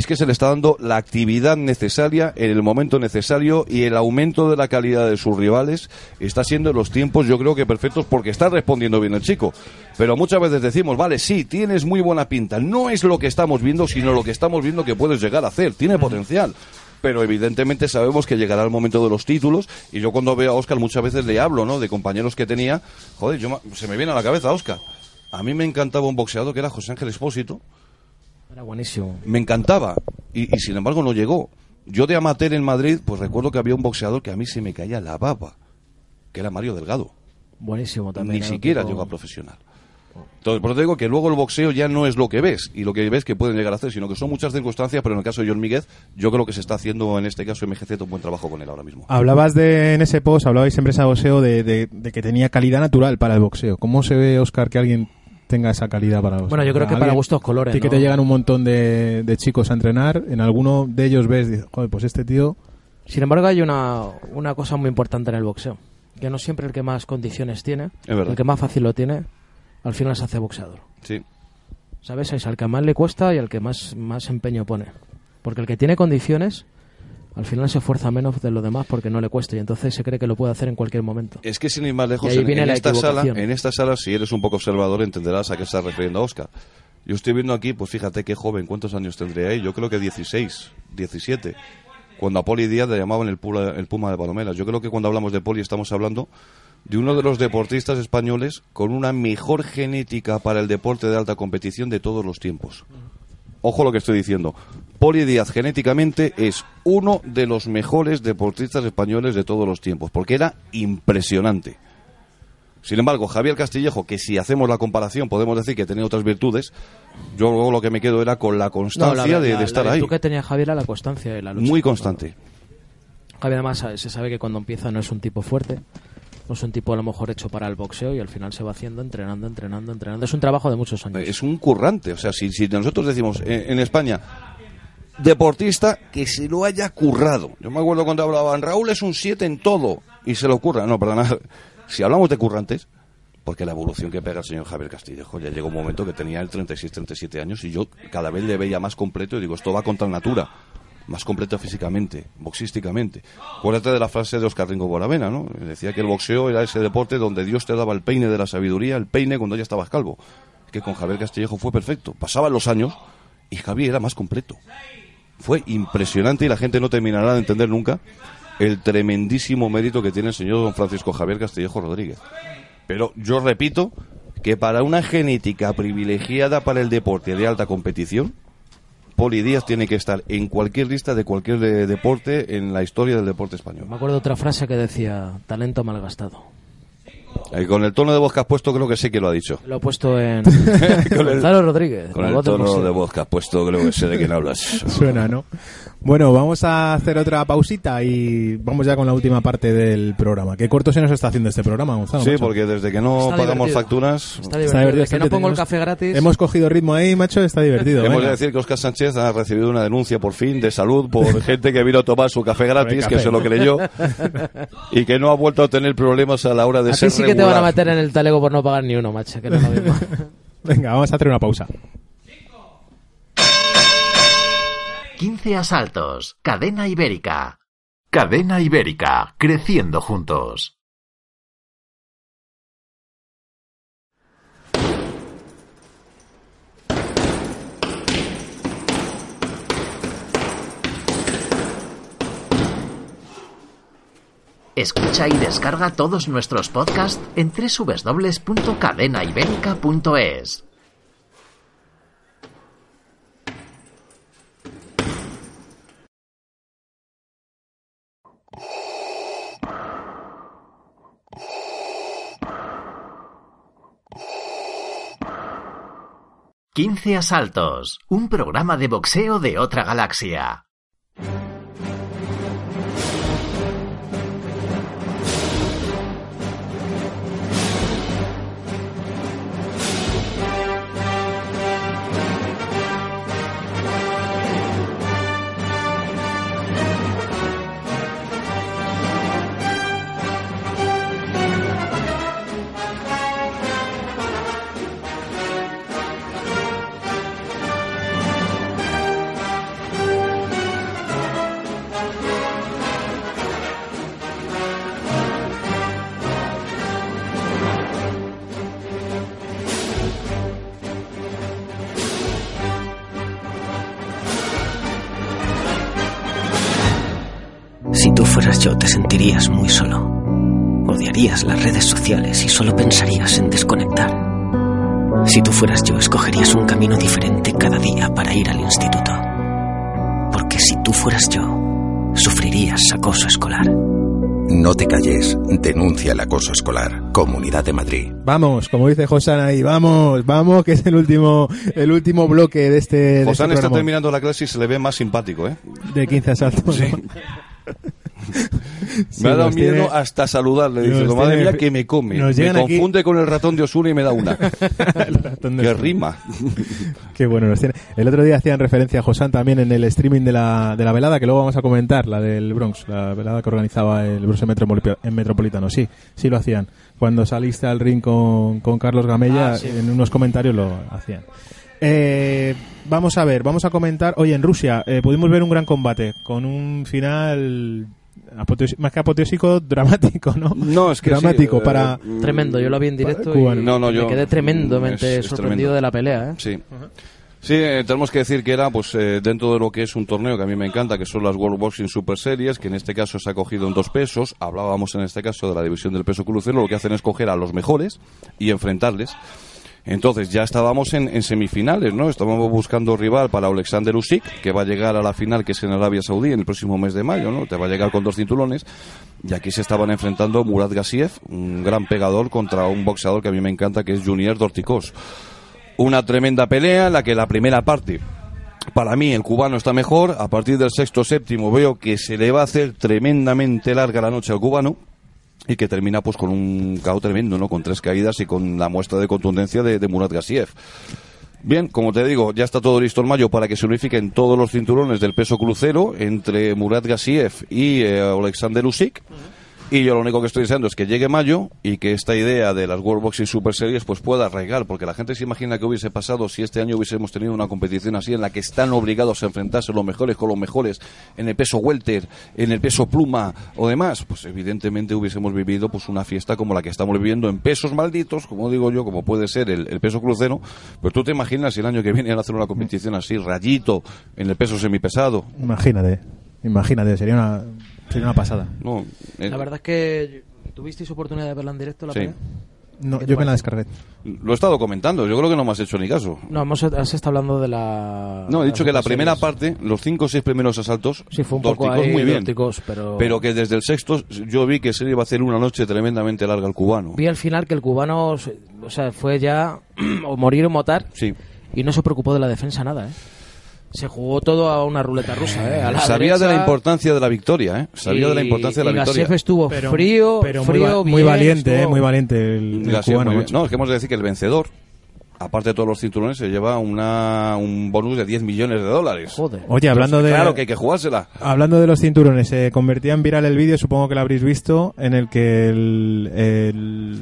es que se le está dando la actividad necesaria en el momento necesario y el aumento de la calidad de sus rivales está siendo en los tiempos yo creo que perfectos porque está respondiendo bien el chico. Pero muchas veces decimos, vale, sí, tienes muy buena pinta. No es lo que estamos viendo, sino lo que estamos viendo que puedes llegar a hacer. Tiene potencial. Pero evidentemente sabemos que llegará el momento de los títulos y yo cuando veo a Oscar muchas veces le hablo, ¿no? De compañeros que tenía. Joder, yo, se me viene a la cabeza Oscar. A mí me encantaba un boxeador que era José Ángel Espósito. Era buenísimo. Me encantaba. Y, y sin embargo no llegó. Yo de amateur en Madrid, pues recuerdo que había un boxeador que a mí se me caía la baba. Que era Mario Delgado. Buenísimo también. Ni siquiera tipo- llegó a profesional. Entonces, por eso te digo que luego el boxeo ya no es lo que ves y lo que ves que pueden llegar a hacer, sino que son muchas circunstancias, pero en el caso de John Míguez, yo creo que se está haciendo en este caso MGZ un buen trabajo con él ahora mismo. Hablabas de, en ese post, hablabais en Presa Boxeo de, de- de que tenía calidad natural para el boxeo. ¿Cómo se ve, Oscar, que alguien tenga esa calidad para boxeo? Bueno, yo creo que para gustos colores, ti que te llegan un montón de, de chicos a entrenar, en alguno de ellos ves, dices, joder, pues este tío... Sin embargo, hay una, una cosa muy importante en el boxeo. Que no siempre el que más condiciones tiene, el que más fácil lo tiene, al final se hace boxeador. Sí. ¿Sabes? Es al que más le cuesta y al que más, más empeño pone. Porque el que tiene condiciones, al final se esfuerza menos de los demás porque no le cuesta y entonces se cree que lo puede hacer en cualquier momento. Es que sin ir más lejos, en, viene en la esta sala, en esta sala, si eres un poco observador, entenderás a qué está refiriendo a Oscar. Yo estoy viendo aquí, pues fíjate qué joven, ¿cuántos años tendría ahí? Yo creo que 16, 17. Cuando a Poli Díaz le llamaban el, pula- el Puma de Palomeras. Yo creo que cuando hablamos de Poli estamos hablando de uno de los deportistas españoles con una mejor genética para el deporte de alta competición de todos los tiempos. Ojo lo que estoy diciendo. Poli Díaz genéticamente es uno de los mejores deportistas españoles de todos los tiempos, porque era impresionante. Sin embargo, Javier Castillejo, que si hacemos la comparación podemos decir que tenía otras virtudes, yo luego lo que me quedo era con la constancia la, de, la- de estar la ahí. virtud que tenía Javier era la constancia y la lucha. Muy constante. Javier además se sabe que cuando empieza no es un tipo fuerte, no es un tipo a lo mejor hecho para el boxeo y al final se va haciendo, entrenando, entrenando, entrenando. Es un trabajo de muchos años. Es un currante. O sea, si, si nosotros decimos eh, en España, deportista que se lo haya currado. Yo me acuerdo cuando hablaban, Raúl es un 7 en todo y se lo curra. No, perdona. Si hablamos de currantes, porque la evolución que pega el señor Javier Castillejo ya llegó un momento que tenía el 36, 37 años y yo cada vez le veía más completo y digo, esto va contra natura. Más completo físicamente, boxísticamente. Acuérdate de la frase de Oscar Ringo Boravena, ¿no? Decía que el boxeo era ese deporte donde Dios te daba el peine de la sabiduría, el peine cuando ya estabas calvo. Que con Javier Castillejo fue perfecto. Pasaban los años y Javier era más completo. Fue impresionante y la gente no terminará de entender nunca el tremendísimo mérito que tiene el señor don Francisco Javier Castillejo Rodríguez. Pero yo repito que para una genética privilegiada para el deporte de alta competición, Poli Díaz tiene que estar en cualquier lista de cualquier de- deporte en la historia del deporte español. Me acuerdo otra frase que decía, talento malgastado. Y con el tono de voz que has puesto, creo que sé que lo ha dicho. Lo he puesto en Con el- Gonzalo Rodríguez. Con el voz tono boxeo. de voz que has puesto, creo que sé de quién hablas. Suena, ¿no? Bueno, vamos a hacer otra pausita y vamos ya con la última parte del programa. ¿Qué corto se nos está haciendo este programa, Gonzalo? Sí, macho? porque desde que no Está pagamos divertido. facturas, Está divertido. divertido, Desde que está no pongo el divertido. café gratis. Hemos cogido ritmo ahí, macho, está divertido. Hemos de decir que Oscar Sánchez ha recibido una denuncia por fin de salud por gente que vino a tomar su café gratis, café. que se lo creyó, y que no ha vuelto a tener problemas a la hora de ser sí que te van a regular. meter en el talego por no pagar ni uno, macho, que no es lo mismo. Venga, vamos a hacer una pausa. 15 asaltos. Cadena Ibérica. Cadena Ibérica. Creciendo juntos. Escucha y descarga todos nuestros podcasts en www.cadenaibérica.es. Quince asaltos. Un programa de boxeo de otra galaxia. Las redes sociales y solo pensarías en desconectar. Si tú fueras yo, escogerías un camino diferente cada día para ir al instituto. Porque si tú fueras yo, sufrirías acoso escolar. No te calles, denuncia el acoso escolar. Comunidad de Madrid. Vamos, como dice Josan ahí, vamos, vamos, que es el último, el último bloque de este. de este Josán está programa. terminando la clase y se le ve más simpático, ¿eh? De 15 asaltos. Sí. ¿no? Sí, me ha dado nos miedo tiene- hasta saludarle. Dice, madre tiene- mía, que me come. nos Me aquí- confunde con el ratón de Osuna y me da una. que rima. Qué bueno nos tiene. El otro día hacían referencia a Josán también en el streaming de la, de la velada, que luego vamos a comentar, la del Bronx, la velada que organizaba el Bronx en, Metropoli- en Metropolitano. Sí, sí lo hacían. Cuando saliste al ring con, con Carlos Gamella, Ah, sí. en unos comentarios lo hacían. Eh, vamos a ver, vamos a comentar. Oye, en Rusia eh, pudimos ver un gran combate con un final más que apoteósico, dramático, ¿no? No, es que dramático sí, eh, para Tremendo, yo lo vi en directo y. No, no, yo- me quedé tremendamente es- es sorprendido tremendo. de la pelea. ¿eh? Sí. Sí, eh, tenemos que decir que era pues eh, dentro de lo que es un torneo que a mí me encanta, que son las World Boxing Super Series, que en este caso se ha cogido en dos pesos. Hablábamos en este caso de la división del peso crucero, lo que hacen es coger a los mejores y enfrentarles. Entonces ya estábamos en, semifinales, ¿no? Estábamos buscando rival para Alexander Usyk, que va a llegar a la final que es en Arabia Saudí en el próximo mes de mayo, ¿no? Te va a llegar con dos cinturones. Y aquí se estaban enfrentando Murat Gassiev, un gran pegador, contra un boxeador que a mí me encanta, que es Junior Dorticos. Una tremenda pelea en la que la primera parte para mí el cubano está mejor. A partir del sexto séptimo veo que se le va a hacer tremendamente larga la noche al cubano y que termina pues con un KO tremendo, ¿no? Con tres caídas y con la muestra de contundencia de, Murat Gassiev. Bien, como te digo, ya está todo listo en mayo para que se unifiquen todos los cinturones del peso crucero entre Murat Gassiev y eh, Alexander. Y yo lo único que estoy deseando es que llegue mayo y que esta idea de las World Boxing Super Series pues pueda arraigar, porque la gente se imagina que hubiese pasado si este año hubiésemos tenido una competición así en la que están obligados a enfrentarse los mejores con los mejores en el peso welter, en el peso pluma o demás, pues evidentemente hubiésemos vivido pues una fiesta como la que estamos viviendo en pesos malditos, como digo yo, como puede ser el, peso crucero, pero tú te imaginas si el año que viene a hacer una competición así, rayito, en el peso semipesado. Imagínate, imagínate, sería una, sería una pasada. No, eh, La verdad es que tuvisteis oportunidad de verla en directo la Sí. No, ¿Qué yo me la descargué. Lo he estado comentando, yo creo que no me has hecho ni caso. No, hemos, has estado hablando de la. No, he dicho que la primera series. parte, los cinco o seis primeros asaltos, Sí, fue un poco ahí muy bien. Dorticós, pero- que desde el sexto yo vi que se iba a hacer una noche tremendamente larga al cubano. Vi al final que el cubano, se- o sea, fue ya o morir o motar Sí. y no se preocupó de la defensa nada, ¿eh? Se jugó todo a una ruleta rusa, ¿eh? A la Sabía de la importancia de la victoria, ¿eh? Sabía de la importancia de la y victoria. Gassiev estuvo frío, pero muy, frío, muy bien, valiente, estuvo- eh, muy valiente el, el Gassiev cubano. muy. No, es que hemos de decir que el vencedor, aparte de todos los cinturones, se lleva una, un bonus de 10 millones de dólares. Joder. Oye, hablando de... Claro que hay que jugársela. Hablando de los cinturones, se convertía en viral el vídeo, supongo que lo habréis visto, en el que el, el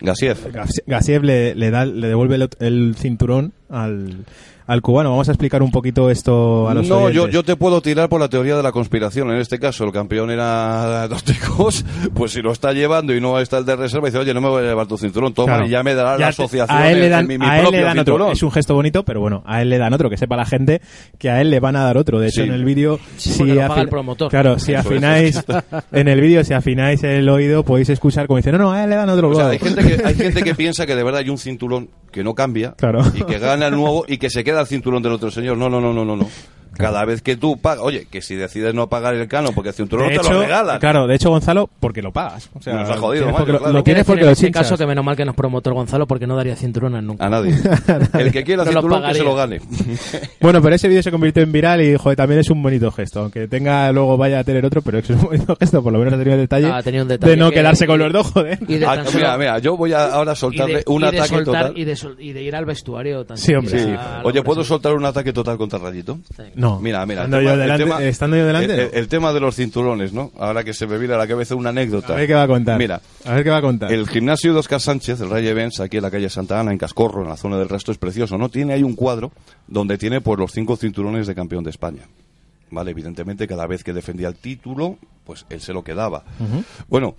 Gassiev. Gas- Gassiev le, le da, le devuelve el, el cinturón al, al cubano. Vamos a explicar un poquito esto a los No, yo, oyentes. yo te puedo tirar por la teoría de la conspiración. En este caso, el campeón era Dorticos. Pues si lo está llevando y no está el de reserva, dice, oye, no me voy a llevar tu cinturón, toma, Claro. y ya me dará Ya la asociación a él le en- dan, en mi, mi a él le dan otro. Es un gesto bonito, pero bueno, a él le dan otro, que sepa la gente que a él le van a dar otro. De hecho, Sí. en el vídeo, Sí, si lo paga el promotor. Claro, si afináis, en el vídeo, si afináis el oído, podéis escuchar como dice, no, no, a él le dan otro. O sea, claro". hay gente, que, hay gente que piensa que de verdad hay un cinturón que no cambia Claro. y que gana el nuevo y que se queda el cinturón del otro señor. No, no, no, no, no. no. Cada vez que tú pagas, oye, que si decides no pagar el cano porque el cinturón de te hecho, lo regalan. claro, de hecho, Gonzalo, porque lo pagas. O sea, Nos ha jodido, tienes porque lo- claro. lo tienes porque en lo este chinchas. caso que menos mal que nos promotor Gonzalo porque no daría cinturones nunca. A nadie. El que quiera No lo cinturón que se lo gane. Bueno, pero ese vídeo se convirtió en viral y joder, también es un bonito gesto, aunque tenga luego vaya a tener otro, pero es un bonito gesto, por lo menos ha tenido el detalle, Ah, ha tenido un detalle de no que- quedarse con los dos, joder. Y de Ah, tan solo- mira, mira, yo voy a ahora y soltarle de- un y de ataque soltar- total. Y de, sol- y de ir al vestuario también. Sí, hombre. Sí. Ah, Oye, ¿puedo soltar un ataque total contra Rayito? No. Mira, mira. el Estando tema- yo el delante, tema- estando yo delante, El, el- no. el tema de los cinturones, ¿no? Ahora que se me viene a la cabeza una anécdota. A ver qué va a contar. Mira, A ver qué va a contar. el gimnasio de Oscar Sánchez, el Ray Events, aquí en la calle Santa Ana, en Cascorro, en la zona del Resto, es precioso, ¿no? Tiene ahí un cuadro donde tiene pues los cinco cinturones de campeón de España. Vale, evidentemente cada vez que defendía el título, pues él se lo quedaba. Bueno,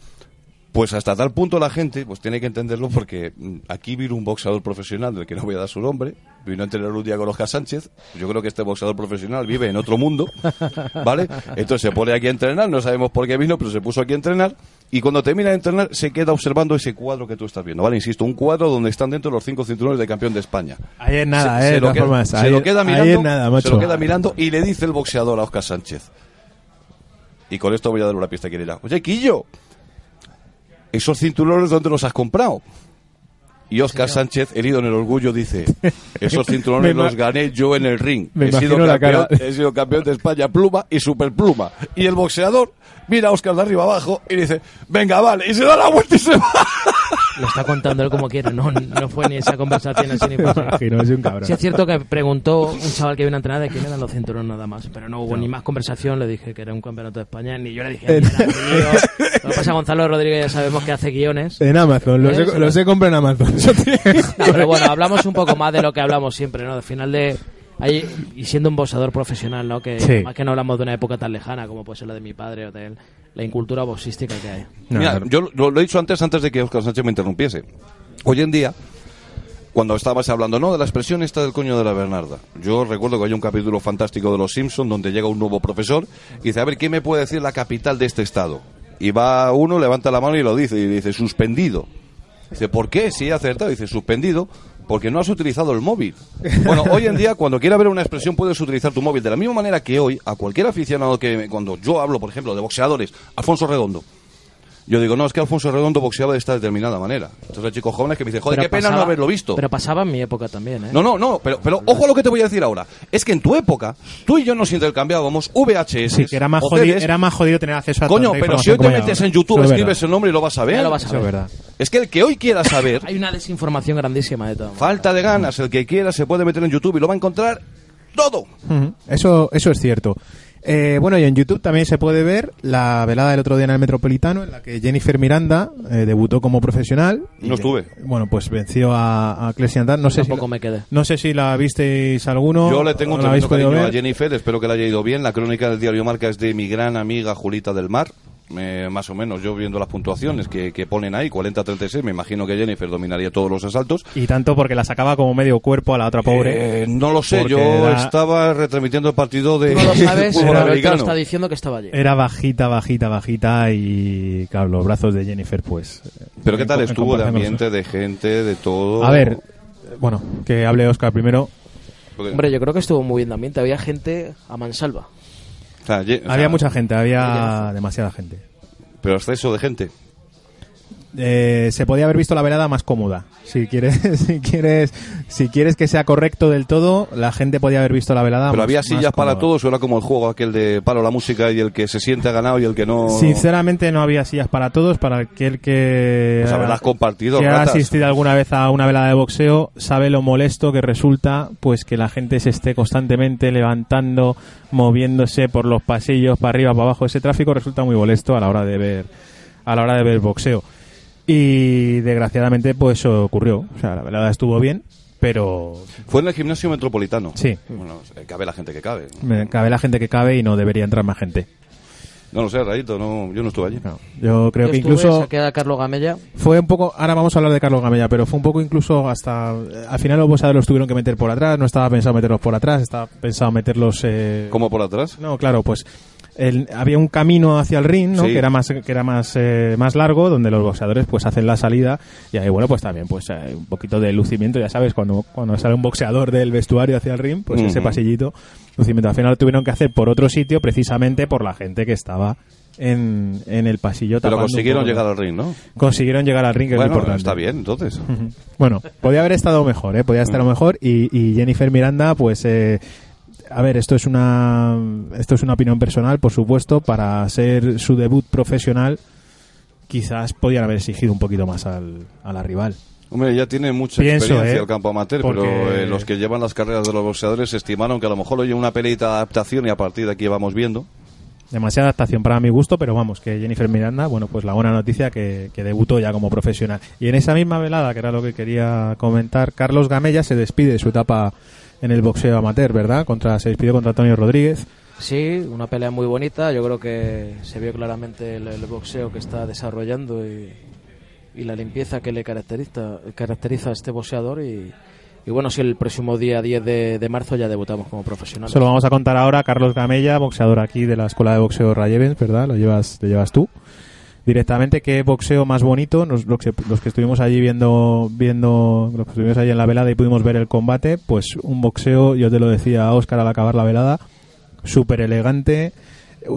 pues hasta tal punto la gente pues tiene que entenderlo porque mm, aquí vino un boxeador profesional del que no voy a dar su nombre, vino a entrenar un día con Oscar Sánchez, yo creo que este boxeador profesional vive en otro mundo, ¿vale? Entonces se pone aquí a entrenar, no sabemos por qué vino, pero se puso aquí a entrenar y cuando termina de entrenar se queda observando ese cuadro que tú estás viendo, ¿vale? Insisto, un cuadro donde están dentro los cinco cinturones de campeón de España. Ahí es nada, Se- eh, se lo queda- formas. se ahí, lo queda ahí mirando, es nada, macho. se lo queda mirando y le dice el boxeador a Oscar Sánchez. Y con esto voy a dar una pista que dirá, oye, Quillo, ¿esos cinturones dónde los has comprado? Y Oscar Sánchez, herido en el orgullo, dice, esos cinturones los gané yo en el ring. He sido, campeón, he sido campeón de España pluma y superpluma. Y el boxeador mira a Oscar de arriba abajo y dice, venga, vale, y se da la vuelta y se va. Lo está contando él como quiere, no, no fue ni esa conversación así ni pasó. imagino, es un cabrón. Sí es cierto que preguntó un chaval que vino a entrenar de quién eran los cinturones nada más, pero no hubo ni más conversación, le dije que era un campeonato de España, ni yo le dije ni. Lo que pasa Gonzalo Rodríguez ya sabemos que hace guiones. En Amazon, los, he, los he comprado en Amazon. No, pero bueno, hablamos un poco más de lo que hablamos siempre, ¿no? Al final de... ahí- y siendo un boxeador profesional, ¿no? Que Sí. más que no hablamos de una época tan lejana como puede ser la de mi padre o de él, la incultura boxística que hay. No, Mira, yo lo, lo he dicho antes, antes de que Oscar Sánchez me interrumpiese. Hoy en día, cuando estabas hablando, no, de la expresión esta del coño de la Bernarda. Yo recuerdo que hay un capítulo fantástico de Los Simpson donde llega un nuevo profesor y dice, a ver, ¿qué me puede decir la capital de este estado? Y va uno, levanta la mano y lo dice, y dice, suspendido. Dice, ¿por qué? Sí, ha acertado. Dice, suspendido porque no has utilizado el móvil. Bueno, hoy en día, cuando quieras ver una expresión, puedes utilizar tu móvil. De la misma manera que hoy, a cualquier aficionado que, cuando yo hablo, por ejemplo, de boxeadores, Alfonso Redondo, yo digo, no, es que Alfonso Redondo boxeaba de esta determinada manera. Entonces hay chicos jóvenes que me dicen, joder, Pero qué pena no pasaba- haberlo visto. Pero pasaba en mi época también, ¿eh? No, no, no, pero, pero ojo a lo que te voy a decir ahora. Es que en tu época, tú y yo nos intercambiábamos VHS. Sí, que era más, jodido, era más jodido tener acceso a Coño, pero si hoy te metes ahora. en YouTube, es escribes verdad. el nombre y lo vas a ver. Ya lo vas a Eso es ver. verdad. Es que el que hoy quiera saber, Hay una desinformación grandísima de todo. falta de ganas, el que quiera se puede meter en YouTube y lo va a encontrar todo. Ujú. Eso, eso es cierto. Eh, bueno, y en YouTube también se puede ver la velada del otro día en el Metropolitano, en la que Jennifer Miranda eh, debutó como profesional. Y, No estuve. Bueno, pues venció a, a. No sé, si Tampoco la, me quedé. no sé si la visteis alguno. Yo le tengo un la tremendo cariño a. Jennifer, espero que le haya ido bien. La crónica del diario Marca es de mi gran amiga Julita del Mar. Eh, más o menos, yo viendo las puntuaciones que, que ponen ahí, 40-36, me imagino que Jennifer dominaría todos los asaltos. Y tanto porque la sacaba como medio cuerpo a la otra pobre. Eh, no lo sé, yo era- estaba retransmitiendo el partido de no lo sabes, fútbol pero americano. está diciendo que estaba allí. Era bajita, bajita, bajita y claro, los brazos de Jennifer pues... eh, Pero qué tal estuvo con ambiente, de gente, de todo. A ver, bueno, que hable Oscar primero. Hombre, yo creo que estuvo muy bien de ambiente. Había gente a mansalva. O sea, ye- o Había sea, mucha gente, había demasiada gente. Pero exceso de gente. Eh, se podía haber visto la velada más cómoda. Si quieres, si quieres, si quieres que sea correcto del todo, la gente podía haber visto la velada. Pero más- había sillas para todos, o era como el juego aquel de palo la música y el que se siente ha ganado y el que no. Sinceramente no había sillas para todos. Para aquel que, Pues haberlas compartido, que ha asistido alguna vez a una velada de boxeo sabe lo molesto que resulta, pues que la gente se esté constantemente levantando, moviéndose por los pasillos, para arriba, para abajo. Ese tráfico resulta muy molesto a la hora de ver, a la hora de ver boxeo. Y desgraciadamente, pues ocurrió. O sea, la velada estuvo bien, pero Fue en el gimnasio metropolitano. Sí. Bueno, eh, cabe la gente que cabe. cabe la gente que cabe y no debería entrar más gente. No lo sé, Raito, no, yo no estuve allí. No, Yo creo Yo que incluso Carlos Gamella. fue un poco, ahora vamos a hablar de Carlos Gamella, pero fue un poco incluso hasta, eh, al final los boxeadores los tuvieron que meter por atrás, no estaba pensado meterlos por atrás, estaba pensado meterlos... Eh, ¿Cómo por atrás? No, claro, pues el- había un camino hacia el ring, ¿no? Sí. Que era más que era más eh, más largo, donde los boxeadores pues hacen la salida y ahí bueno pues también pues eh, un poquito de lucimiento, ya sabes cuando cuando sale un boxeador del vestuario hacia el ring, pues ese pasillito lucimiento. Al final lo tuvieron que hacer por otro sitio precisamente por la gente que estaba en, en el pasillo. Pero consiguieron llegar al ring, ¿no? Consiguieron llegar al ring, que es lo importante. está bien, entonces. Bueno, podía haber estado mejor, ¿eh? Podía estar mejor y, y Jennifer Miranda, pues, eh, a ver, esto es una, esto es una opinión personal, por supuesto, para ser su debut profesional, quizás podían haber exigido un poquito más al, a la rival. Hombre, ya tiene mucha Pienso, experiencia ¿eh? el campo amateur, Porque- pero eh, los que llevan las carreras de los boxeadores estimaron que a lo mejor oye una peleita de adaptación y a partir de aquí vamos viendo. Demasiada adaptación para mi gusto, pero vamos, que Jennifer Miranda, bueno, pues la buena noticia que, que debutó ya como profesional. Y en esa misma velada, que era lo que quería comentar, Carlos Gamella se despide de su etapa en el boxeo amateur, ¿verdad? Contra, se despidió contra Antonio Rodríguez. Sí, una pelea muy bonita. Yo creo que se vio claramente el, el boxeo que está desarrollando y, y la limpieza que le caracteriza, caracteriza a este boxeador. Y, y bueno, si el próximo día 10 de, de marzo ya debutamos como profesionales. Se lo vamos a contar ahora a Carlos Gamella, boxeador aquí de la Escuela de Boxeo Rayevens, ¿verdad? Lo llevas, lo llevas tú. Directamente, ¿qué boxeo más bonito? Los, que, los que estuvimos allí viendo, viendo, los que estuvimos allí en la velada y pudimos ver el combate, pues un boxeo, yo te lo decía a Óscar al acabar la velada, súper elegante,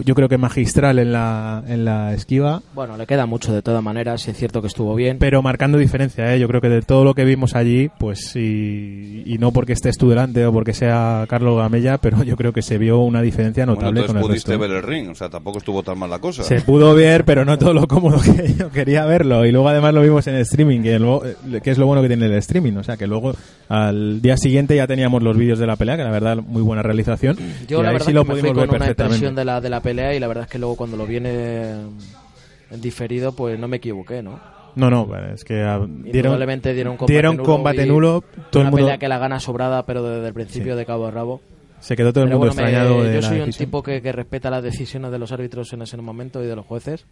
yo creo que magistral en la, en la esquiva. Bueno, le queda mucho de todas maneras, si es cierto que estuvo bien. Pero marcando diferencia, ¿eh? yo creo que de todo lo que vimos allí, pues y, y no porque estés tú delante o porque sea Carlos Gamella, pero yo creo que se vio una diferencia Bueno, notable entonces con el pudiste resto. ver el ring, o sea, tampoco estuvo tan mal la cosa. Se pudo ver, pero no todo lo cómodo que yo quería verlo. Y luego además lo vimos en el streaming, que, luego- eh, que es lo bueno que tiene el streaming. O sea, que luego al día siguiente ya teníamos los vídeos de la pelea, que la verdad muy buena realización. Yo y la ahí verdad sí lo que me fui con ver una perfectamente. impresión de la, de la pelea y la verdad es que luego cuando lo viene en diferido pues no me equivoqué, ¿no? No, no, es que ah, dieron, dieron combate dieron nulo combate nulo, todo el una mundo pelea que la gana sobrada pero desde el principio de cabo a rabo. se quedó todo el mundo bueno, me- extrañado de yo la soy un decisión. tipo que, que respeta las decisiones de los árbitros en ese momento y de los jueces.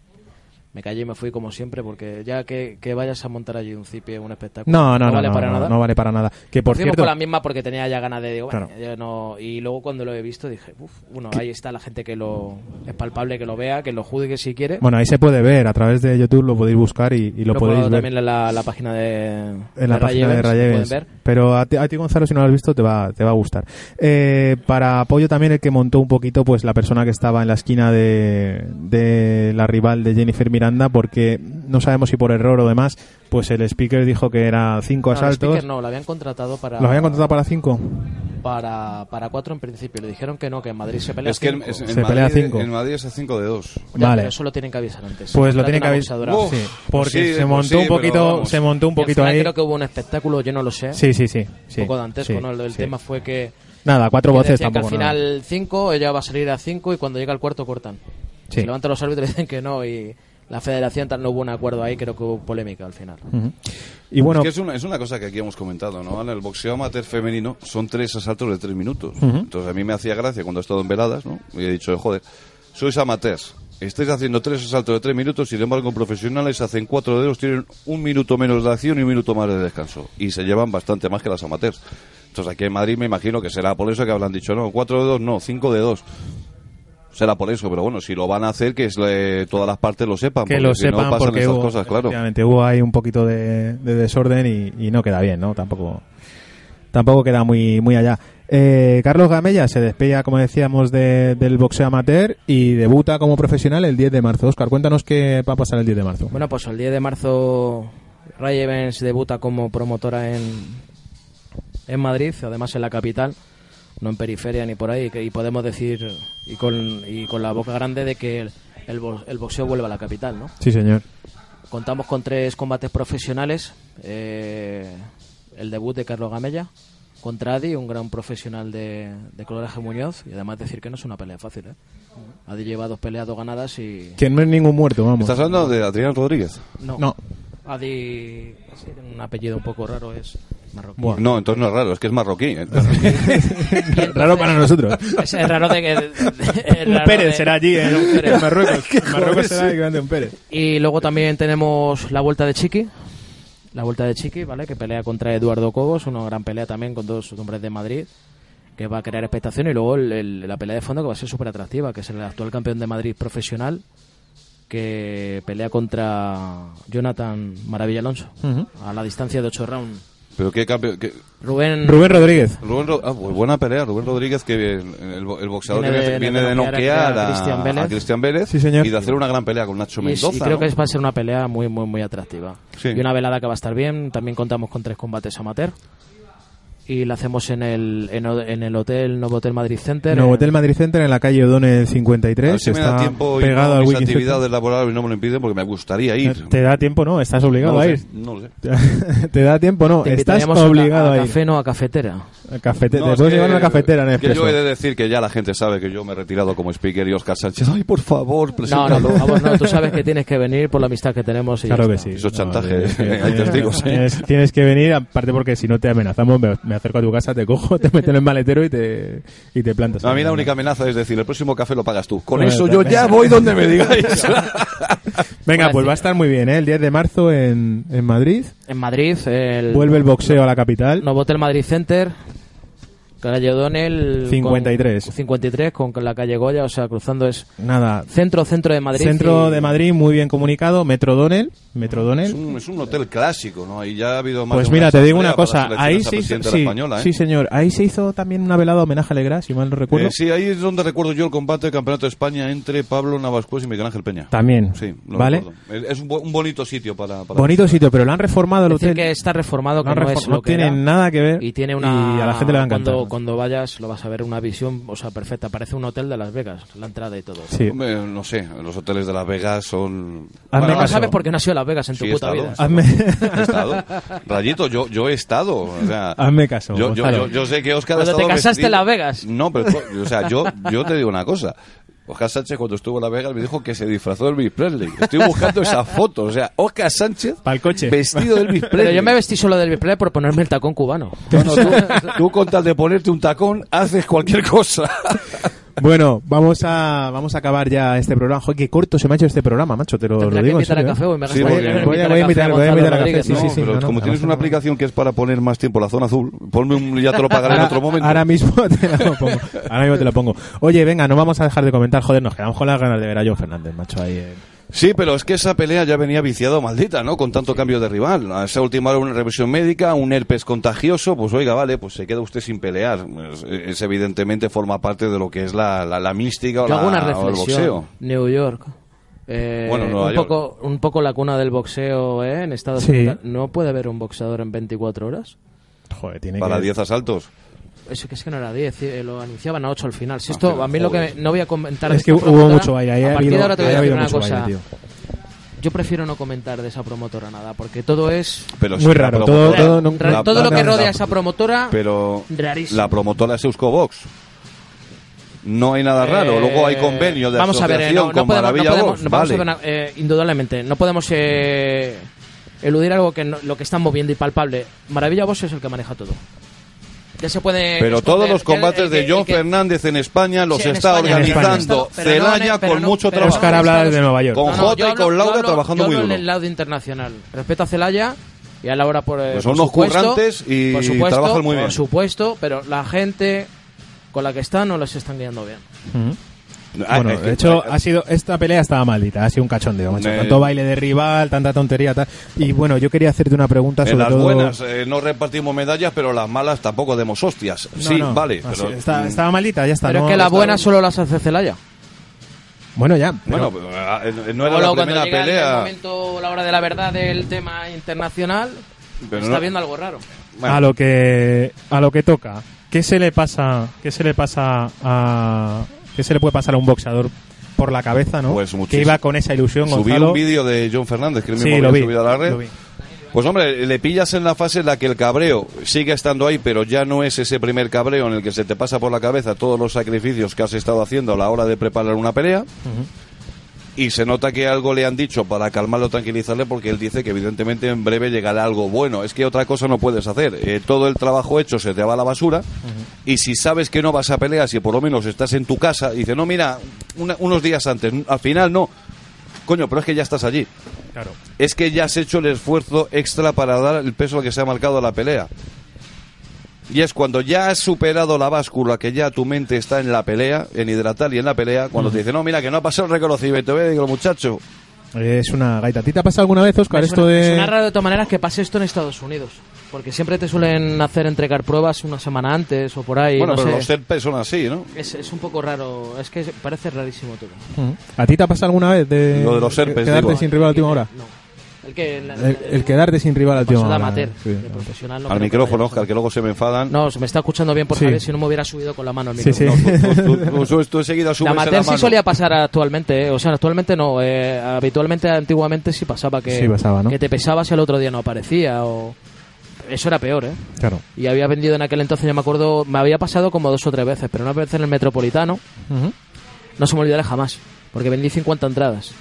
Me callé y me fui como siempre porque ya que, que vayas a montar allí un cipie, un espectáculo, No, no, no, vale no, para no, nada. no vale para nada. Que por Fuimos cierto, con la misma porque tenía ya ganas de digo, Claro. no- y luego cuando lo he visto dije, uff, bueno, ahí está la gente que lo es palpable que lo vea, que lo juzgue si quiere. bueno, ahí se puede ver, a través de YouTube lo podéis buscar y, y lo, podéis ver. también en la, la página de en la página de Ray Ray Evans, Evans. pueden ver. Pero a ti, a ti, Gonzalo, si no lo has visto, te va, te va a gustar. Eh, para apoyo también el que montó un poquito, pues la persona que estaba en la esquina de, de la rival de Jennifer Miranda, porque no sabemos si por error o demás, pues el speaker dijo que era cinco No, el asaltos. speaker no, lo habían contratado para ¿Los habían contratado para cinco? para, para cuatro en principio. Le dijeron que no, que en Madrid se pelea Es que en, cinco. es- en Se pelea Madrid, cinco. en Madrid es a 5 de 2. Ya, Vale. pero eso lo tienen que avisar antes. Pues lo Contrata tiene que avisar. boxeadora. Sí, porque sí, se pues montó sí, un poquito, se montó un poquito final ahí. creo que hubo un espectáculo, yo no lo sé. Sí, sí, sí. sí, un poco dantesco, sí, ¿no? El, el sí. tema fue que, Nada, cuatro voces decían que al tampoco. nada. final 5, ella va a salir a 5 y cuando llega al cuarto cortan. Sí. Se levantan los árbitros y dicen que no y la federación tal no hubo un acuerdo ahí, creo que hubo polémica al final. Y bueno, es, que es, una, es una cosa que aquí hemos comentado, ¿no? En el boxeo amateur femenino son tres asaltos de tres minutos. Entonces a mí me hacía gracia cuando he estado en veladas, ¿no? Y he dicho, joder, sois amateurs. Estáis haciendo tres asaltos de tres minutos, sin embargo, profesionales hacen cuatro dedos, tienen un minuto menos de acción y un minuto más de descanso. Y se llevan bastante más que las amateurs. Entonces aquí en Madrid me imagino que será por eso que habrán dicho, no, cuatro dedos, no, cinco dedos. Será por eso, pero bueno, si lo van a hacer, que es, todas las partes lo sepan. que porque lo si no sepan pasan porque esas hubo, cosas, claro. efectivamente, hubo ahí un poquito de, de desorden y, y no queda bien, ¿no? Tampoco tampoco queda muy muy allá. Eh, Carlos Gamella se despega, como decíamos, de- del boxeo amateur y debuta como profesional el 10 de marzo. Oscar, cuéntanos qué va a pasar el 10 de marzo. Bueno, pues el 10 de marzo Ray Evans debuta como promotora en, en Madrid, además en la capital, no en periferia ni por ahí, que- y podemos decir, y con, y con la boca grande, de que el, el bo- el boxeo vuelve a la capital, ¿no? Sí, señor. Contamos con tres combates profesionales. eh, el debut de Carlos Gamella contra Adi, un gran profesional de, de Coloraje Muñoz. Y además decir que no es una pelea fácil. ¿eh? Adi lleva dos peleas, dos ganadas y... Que no es ningún muerto, vamos. ¿Estás hablando de Adrián Rodríguez? No. No. Adi un apellido un poco raro, es marroquí. Buah. No, entonces no es raro, es que es marroquí. ¿eh? Raro para nosotros. Es, es raro de que... es Un Pérez de- será allí en, Pérez. en Marruecos. Marruecos será el grande un Pérez. Y luego también tenemos la vuelta de Chiqui. La vuelta de Chiqui, ¿vale? Que pelea contra Eduardo Cobos, una gran pelea también con dos hombres de Madrid, que va a crear expectación. Y luego el- el- la pelea de fondo que va a ser súper atractiva, que es el actual campeón de Madrid profesional, que pelea contra Jonathan Maravilla Alonso, a la distancia de 8 rounds. Pero qué cambio. qué- Rubén, Rubén Rodríguez. Rubén Ro- ah, pues buena pelea, Rubén Rodríguez, que el, el bo- el boxeador Viene viene, de- viene de de noquear a a, Cristian Vélez. a Cristian Vélez Sí, señor. y de hacer una gran pelea con Nacho y, Mendoza. y creo ¿no? que va a ser una pelea muy, muy, muy atractiva. Sí. Y una velada que va a estar bien. También contamos con tres combates amateur. Y la hacemos en el, en, o- en el hotel Novotel Madrid Center. Hotel Madrid Center en la calle O'Donnell A 53. ver si me está da tiempo y pegado al mis Wiki Center. actividades laborales no me lo impiden porque me gustaría ir. Te da tiempo, ¿no? Estás obligado no, a ir. sé, no lo sé. Te da tiempo, no. Te Estás invitaríamos a obligado a, a, ir. café, no a cafetera. Cafete- No, Te es puedes que- llevar una cafetera en que yo he de decir que ya la gente sabe que yo me he retirado como speaker y Oscar Sánchez. Ay, por favor, No, preséntalo. no, por favor, no. Tú sabes que tienes que venir por la amistad que tenemos. Y Claro que sí. Eso es No, chantaje, tienes que- hay testigos, ¿eh? Tienes, tienes que venir, aparte porque si no te amenazamos, me, me acerco a tu casa, te cojo, te meto en el maletero y te, y te plantas. No, a mí la única amenaza es decir, el próximo café lo pagas tú. Con Bueno, eso yo ya voy donde me digáis. Venga, pues va a estar muy bien, ¿eh? El 10 de marzo en, en Madrid. En Madrid, el Vuelve el boxeo a la capital. Novotel Madrid Center. Calle O'Donnell. con- 53. 53 con la calle Goya, o sea, cruzando es Nada. centro, centro de Madrid. Centro y- de Madrid, muy bien comunicado. Metro Donel. Metro Es Donel. un, es un hotel clásico, ¿no? Y ya ha habido más Pues mira, te digo una cosa. Ahí Sí, la española, ¿eh? sí, señor. Ahí se hizo también una velada homenaje a Legrá, si mal no recuerdo. Eh, sí, ahí es donde recuerdo yo el combate del Campeonato de España entre Pablo Navascués y Miguel Ángel Peña. También. Sí, lo ¿Vale? recuerdo. Es es un, un bonito sitio para... para Bonito sitio, pero lo han reformado el Decir hotel. que está reformado, que no es no lo que tiene era. nada que ver Y tiene una. y a la gente le va a encantar. Cuando, cuando vayas, lo vas a ver una visión, o sea, perfecta. Parece un hotel de Las Vegas, la entrada y todo. Sí. Hombre, no sé, los hoteles de Las Vegas son... Hazme No, sabes por qué no has ido a Las Vegas en tu Sí, puta estado. vida. Hazme, He estado. Rayito, yo, yo he estado. O sea, hazme caso. yo, yo, yo, yo sé que Oscar ha Cuando te estado casaste vestido- en Las Vegas. No, pero, o sea, yo, yo te digo una cosa. Oscar Sánchez cuando estuvo en Las Vegas me dijo que se disfrazó de Elvis Presley. Estoy buscando esa foto. O sea, Oscar Sánchez Pa'l coche. vestido de Elvis Presley. Pero yo me vestí solo del Biplay por ponerme el tacón cubano. No, no, tú, tú con tal de ponerte un tacón haces cualquier cosa. Bueno, vamos a vamos a acabar ya este programa. Joder, qué corto se me ha hecho este programa, macho, te lo, lo digo en invitar a serio, café ¿eh? Sí, voy a- invitar voy a invitar- voy a invitar a café, sí, ¿no? sí, sí. pero no, no, como tienes una no. aplicación que es para poner más tiempo la zona azul, ponme un, ya te lo pagaré en otro momento. ahora mismo te la pongo. Ahora mismo te la pongo. Oye, venga, no vamos a dejar de comentar. Joder, nos quedamos con las ganas de ver a John Fernández, macho, ahí. eh. Sí, pero es que esa pelea ya venía viciada maldita, ¿no? Con tanto cambio de rival. A esa última hora una revisión médica, un herpes contagioso, pues oiga, vale, pues se queda usted sin pelear. Es, es evidentemente forma parte de lo que es la, la, la mística o, la, hago una o el reflexión. boxeo. New York. Eh, Bueno, Nueva un York. poco un poco la cuna del boxeo ¿eh? en Estados Sí. Unidos. ¿No puede haber un boxeador en 24 horas? Joder, tiene Para que... 10 asaltos. Eso que es que no era 10, eh, lo anunciaban a 8 al final. Si esto, pero a mí lo que no voy a comentar de Es que esta hubo promotora, mucho baile, ahí a partir habido, de ahora te voy a decir una cosa. baile, tío. Yo prefiero no comentar de esa promotora nada, porque todo es Pero Muy raro, todo- promotora- todo no- Ra- la- todo lo que rodea la- a esa promotora Pero rarísimo. la promotora es Euskobox. No hay nada raro. Eh, Luego hay convenio de vamos a ver, asociación no, no con podemos, no Maravilla podemos- Box. no vamos Vale. a ver una- eh, indudablemente, no podemos eh, eludir algo que no- lo que están moviendo y palpable. Maravilla Box es el que maneja todo. Ya se puede Pero todos los combates de John Fernández en España los Sí, en está España, organizando Celaya con no- mucho trabajo. Oscar habla desde Nueva York. Con No, no, Jota y con Laura hablo- trabajando yo muy duro. en el lado internacional. Respeto a Celaya y a Laura por, eh, Pues son por unos supuesto, currantes y por supuesto, trabajan muy bien. Por supuesto, pero la gente con la que están no les están guiando bien. Ujú. Ah, Bueno, es que- de hecho, ah, ha sido esta pelea estaba maldita, ha sido un cachondeo, macho. Tanto baile de rival, tanta tontería, tal. Y bueno, yo quería hacerte una pregunta En sobre las todo. buenas eh, no repartimos medallas, pero las malas tampoco demos hostias. No, sí, no, vale. así, pero, está- estaba maldita, ya está. pero no- es que las buenas solo las hace Celaya. Bueno, ya. Bueno, pero- ah, eh, no era la cuando primera llega el pelea. momento, la hora de la verdad del tema internacional, Pero está no- viendo algo raro. Bueno. a lo que a lo que toca. ¿Qué se le pasa? ¿Qué se le pasa a qué se le puede pasar a un boxeador por la cabeza, no? Pues que muchísimo. iba con esa ilusión, Subí Gonzalo. un vídeo de John Fernández, que él mismo Sí, había lo vi, subido a la red. lo vi. Pues hombre, le pillas en la fase en la que el cabreo sigue estando ahí, pero ya no es ese primer cabreo en el que se te pasa por la cabeza todos los sacrificios que has estado haciendo a la hora de preparar una pelea. Y se nota que algo le han dicho para calmarlo, tranquilizarle, porque él dice que evidentemente en breve llegará algo bueno. Es que otra cosa no puedes hacer. Eh, todo el trabajo hecho se te va a la basura. Y si sabes que no vas a pelear, si por lo menos estás en tu casa, y dice, no, mira, una- unos días antes, al final no. Coño, pero es que ya estás allí Claro. es que ya has hecho el esfuerzo extra para dar el peso al que se ha marcado a la pelea. Y es cuando ya has superado la báscula, que ya tu mente está en la pelea, en hidratar y en la pelea, cuando te dicen, no, mira, que no ha pasado el reconocimiento, ve, digo, muchacho, Es una gaita. ¿A ti te ha pasado alguna vez, Oscar, esto de suena raro de todas maneras que pase esto en Estados Unidos. Porque siempre te suelen hacer entregar pruebas una semana antes o por ahí. bueno, no pero sé. los serpes son así, ¿no? Es, es un poco raro. Es que parece rarísimo todo. Ujú. ¿A ti te ha pasado alguna vez de Lo de los herpes, quedarte digo. sin rival a última hora? No. El que. la- El, el quedarte sin rival a pasó última de hora. amateur, sí. de profesional. no Al micrófono. Oscar, que luego se me enfadan. No, se me está escuchando bien por Sí. Javier, si no me hubiera subido con la mano al Sí, sí. micrófono. Tú, tú- tú- tú enseguida La subes en amateur la sí mano. solía pasar actualmente, ¿eh? o sea, actualmente no, eh, habitualmente, antiguamente sí pasaba que, Sí pasaba, ¿no? que te pesabas y al otro día no aparecía, o... Eso era peor, ¿eh? Claro. Y había vendido en aquel entonces, yo me acuerdo, me había pasado como dos o tres veces, pero una vez en el Metropolitano, no se me olvidará jamás, porque vendí 50 entradas.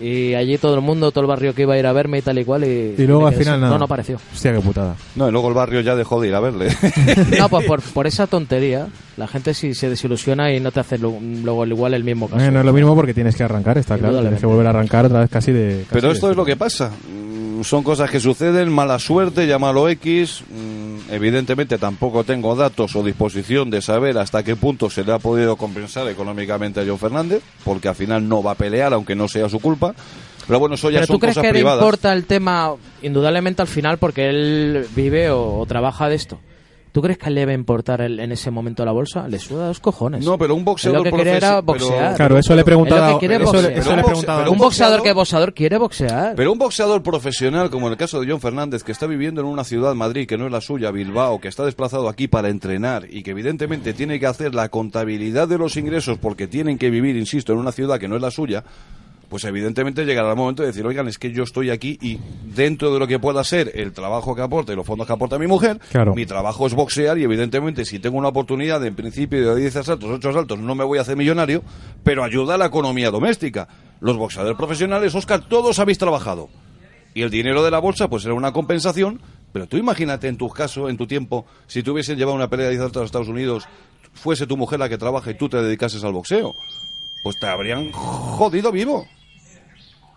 Y allí todo el mundo, todo el barrio que iba a ir a verme y tal y cual, y, Y luego me al final nada. No, no apareció. Hostia, qué putada. No, y luego el barrio ya dejó de ir a verle. No, pues por, por esa tontería, la gente sí se desilusiona y no te hace lo- luego igual el mismo caso. Eh, no es lo mismo porque tienes que arrancar, está claro. Tienes que volver a arrancar otra vez casi de. casi Pero de- esto es lo que pasa. Son cosas que suceden, mala suerte, llámalo X. mm, Evidentemente tampoco tengo datos o disposición de saber hasta qué punto se le ha podido compensar económicamente a John Fernández, porque al final no va a pelear, aunque no sea su culpa. Pero bueno, eso ya ¿Pero son tú crees cosas que le privadas. importa el tema, indudablemente al final, porque él vive o, o trabaja de esto? ¿Tú crees que le debe importar el- en ese momento la bolsa? Le suda dos cojones. No, pero un boxeador Él lo que quiere era profesi- pero- boxear. Claro, eso le he preguntado- que es boxear. un boxeador que boxeador quiere boxear. Pero un boxeador profesional, como en el caso de John Fernández, que está viviendo en una ciudad, Madrid, que no es la suya, Bilbao, que está desplazado aquí para entrenar y que evidentemente tiene que hacer la contabilidad de los ingresos porque tienen que vivir, insisto, en una ciudad que no es la suya, pues evidentemente llegará el momento de decir, oigan, es que yo estoy aquí y dentro de lo que pueda ser el trabajo que aporta y los fondos que aporta mi mujer, Claro. mi trabajo es boxear y evidentemente si tengo una oportunidad en principio de 10 asaltos, 8 asaltos, no me voy a hacer millonario, pero ayuda a la economía doméstica. Los boxeadores profesionales, Oscar, todos habéis trabajado. Y el dinero de la bolsa, pues era una compensación. Pero tú imagínate en tu caso, en tu tiempo, si tú llevado una pelea de 10 asaltos a Estados Unidos, fuese tu mujer la que trabaja y tú te dedicases al boxeo. Pues te habrían jodido vivo.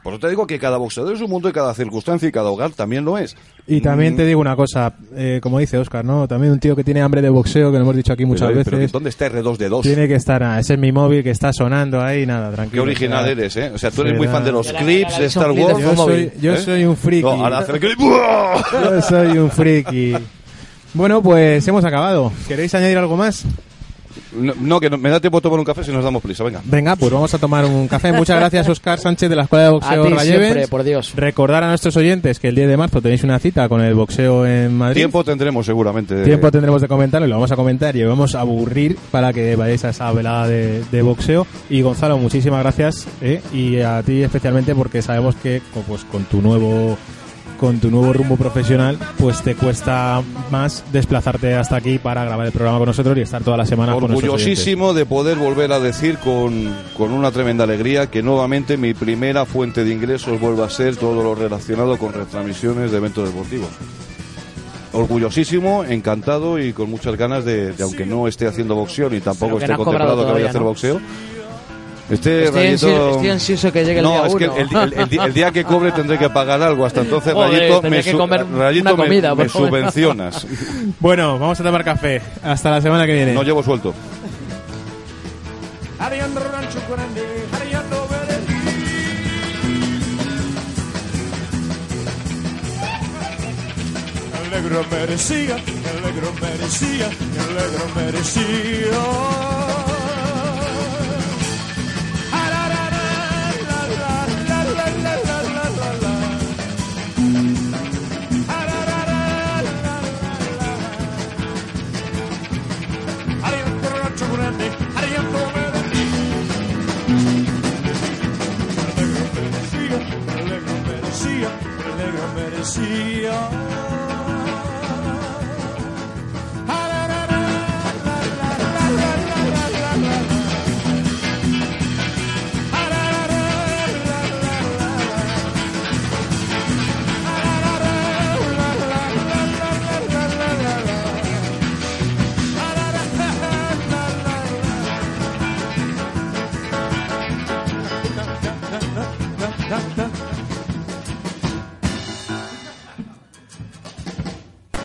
Por eso te digo que cada boxeador es un mundo y cada circunstancia y cada hogar también lo es. Y también Mm, te digo una cosa, eh, como dice Oscar, ¿no? También un tío que tiene hambre de boxeo, que lo hemos dicho aquí muchas pero, pero veces. ¿Dónde está R2D2? Tiene que estar, ah, ese es mi móvil que está sonando ahí, nada, Qué tranquilo. original o sea, eres, ¿eh? O sea, tú eres de muy fan de los clips de Star Wars. Yo soy, yo ¿Eh? soy un friki. No, ahora hace el clip. Yo soy un friki. Bueno, pues hemos acabado. ¿Queréis añadir algo más? No, no, que no- me da tiempo a tomar un café si nos damos prisa, venga. Venga, pues vamos a tomar un café. Muchas gracias, Oscar Sánchez, de la Escuela de Boxeo A ti Rayevens. siempre, por Dios. Recordar a nuestros oyentes que el 10 de marzo tenéis una cita con el boxeo en Madrid. Tiempo tendremos seguramente. Tiempo tendremos de comentarlo y lo vamos a comentar y lo vamos a aburrir para que vayáis a esa velada de, de boxeo. Y Gonzalo, muchísimas gracias ¿eh? y a ti especialmente porque sabemos que pues con tu nuevo con tu nuevo rumbo profesional pues te cuesta más desplazarte hasta aquí para grabar el programa con nosotros y estar toda la semana con oyentes. Orgullosísimo de poder volver a decir con, con una tremenda alegría que nuevamente mi primera fuente de ingresos vuelve a ser todo lo relacionado con retransmisiones de eventos deportivos. Orgullosísimo, encantado y con muchas ganas de, de aunque no esté haciendo boxeo ni tampoco esté contemplado que vaya a hacer boxeo. Este Estoy, rayito... ansi- estoy ansioso que llegue el no, día es que uno. el, el- el di- el día que cobre tendré que pagar algo. Hasta entonces, Joder, Rayito, me, que su- comer Rayito una me- comida, me, por lo menos. subvencionas. Bueno, vamos a tomar café. Hasta la semana que viene. No llevo suelto. Ariando rancho grande, ariando El negro merecía, el negro merecía, el negro merecía. El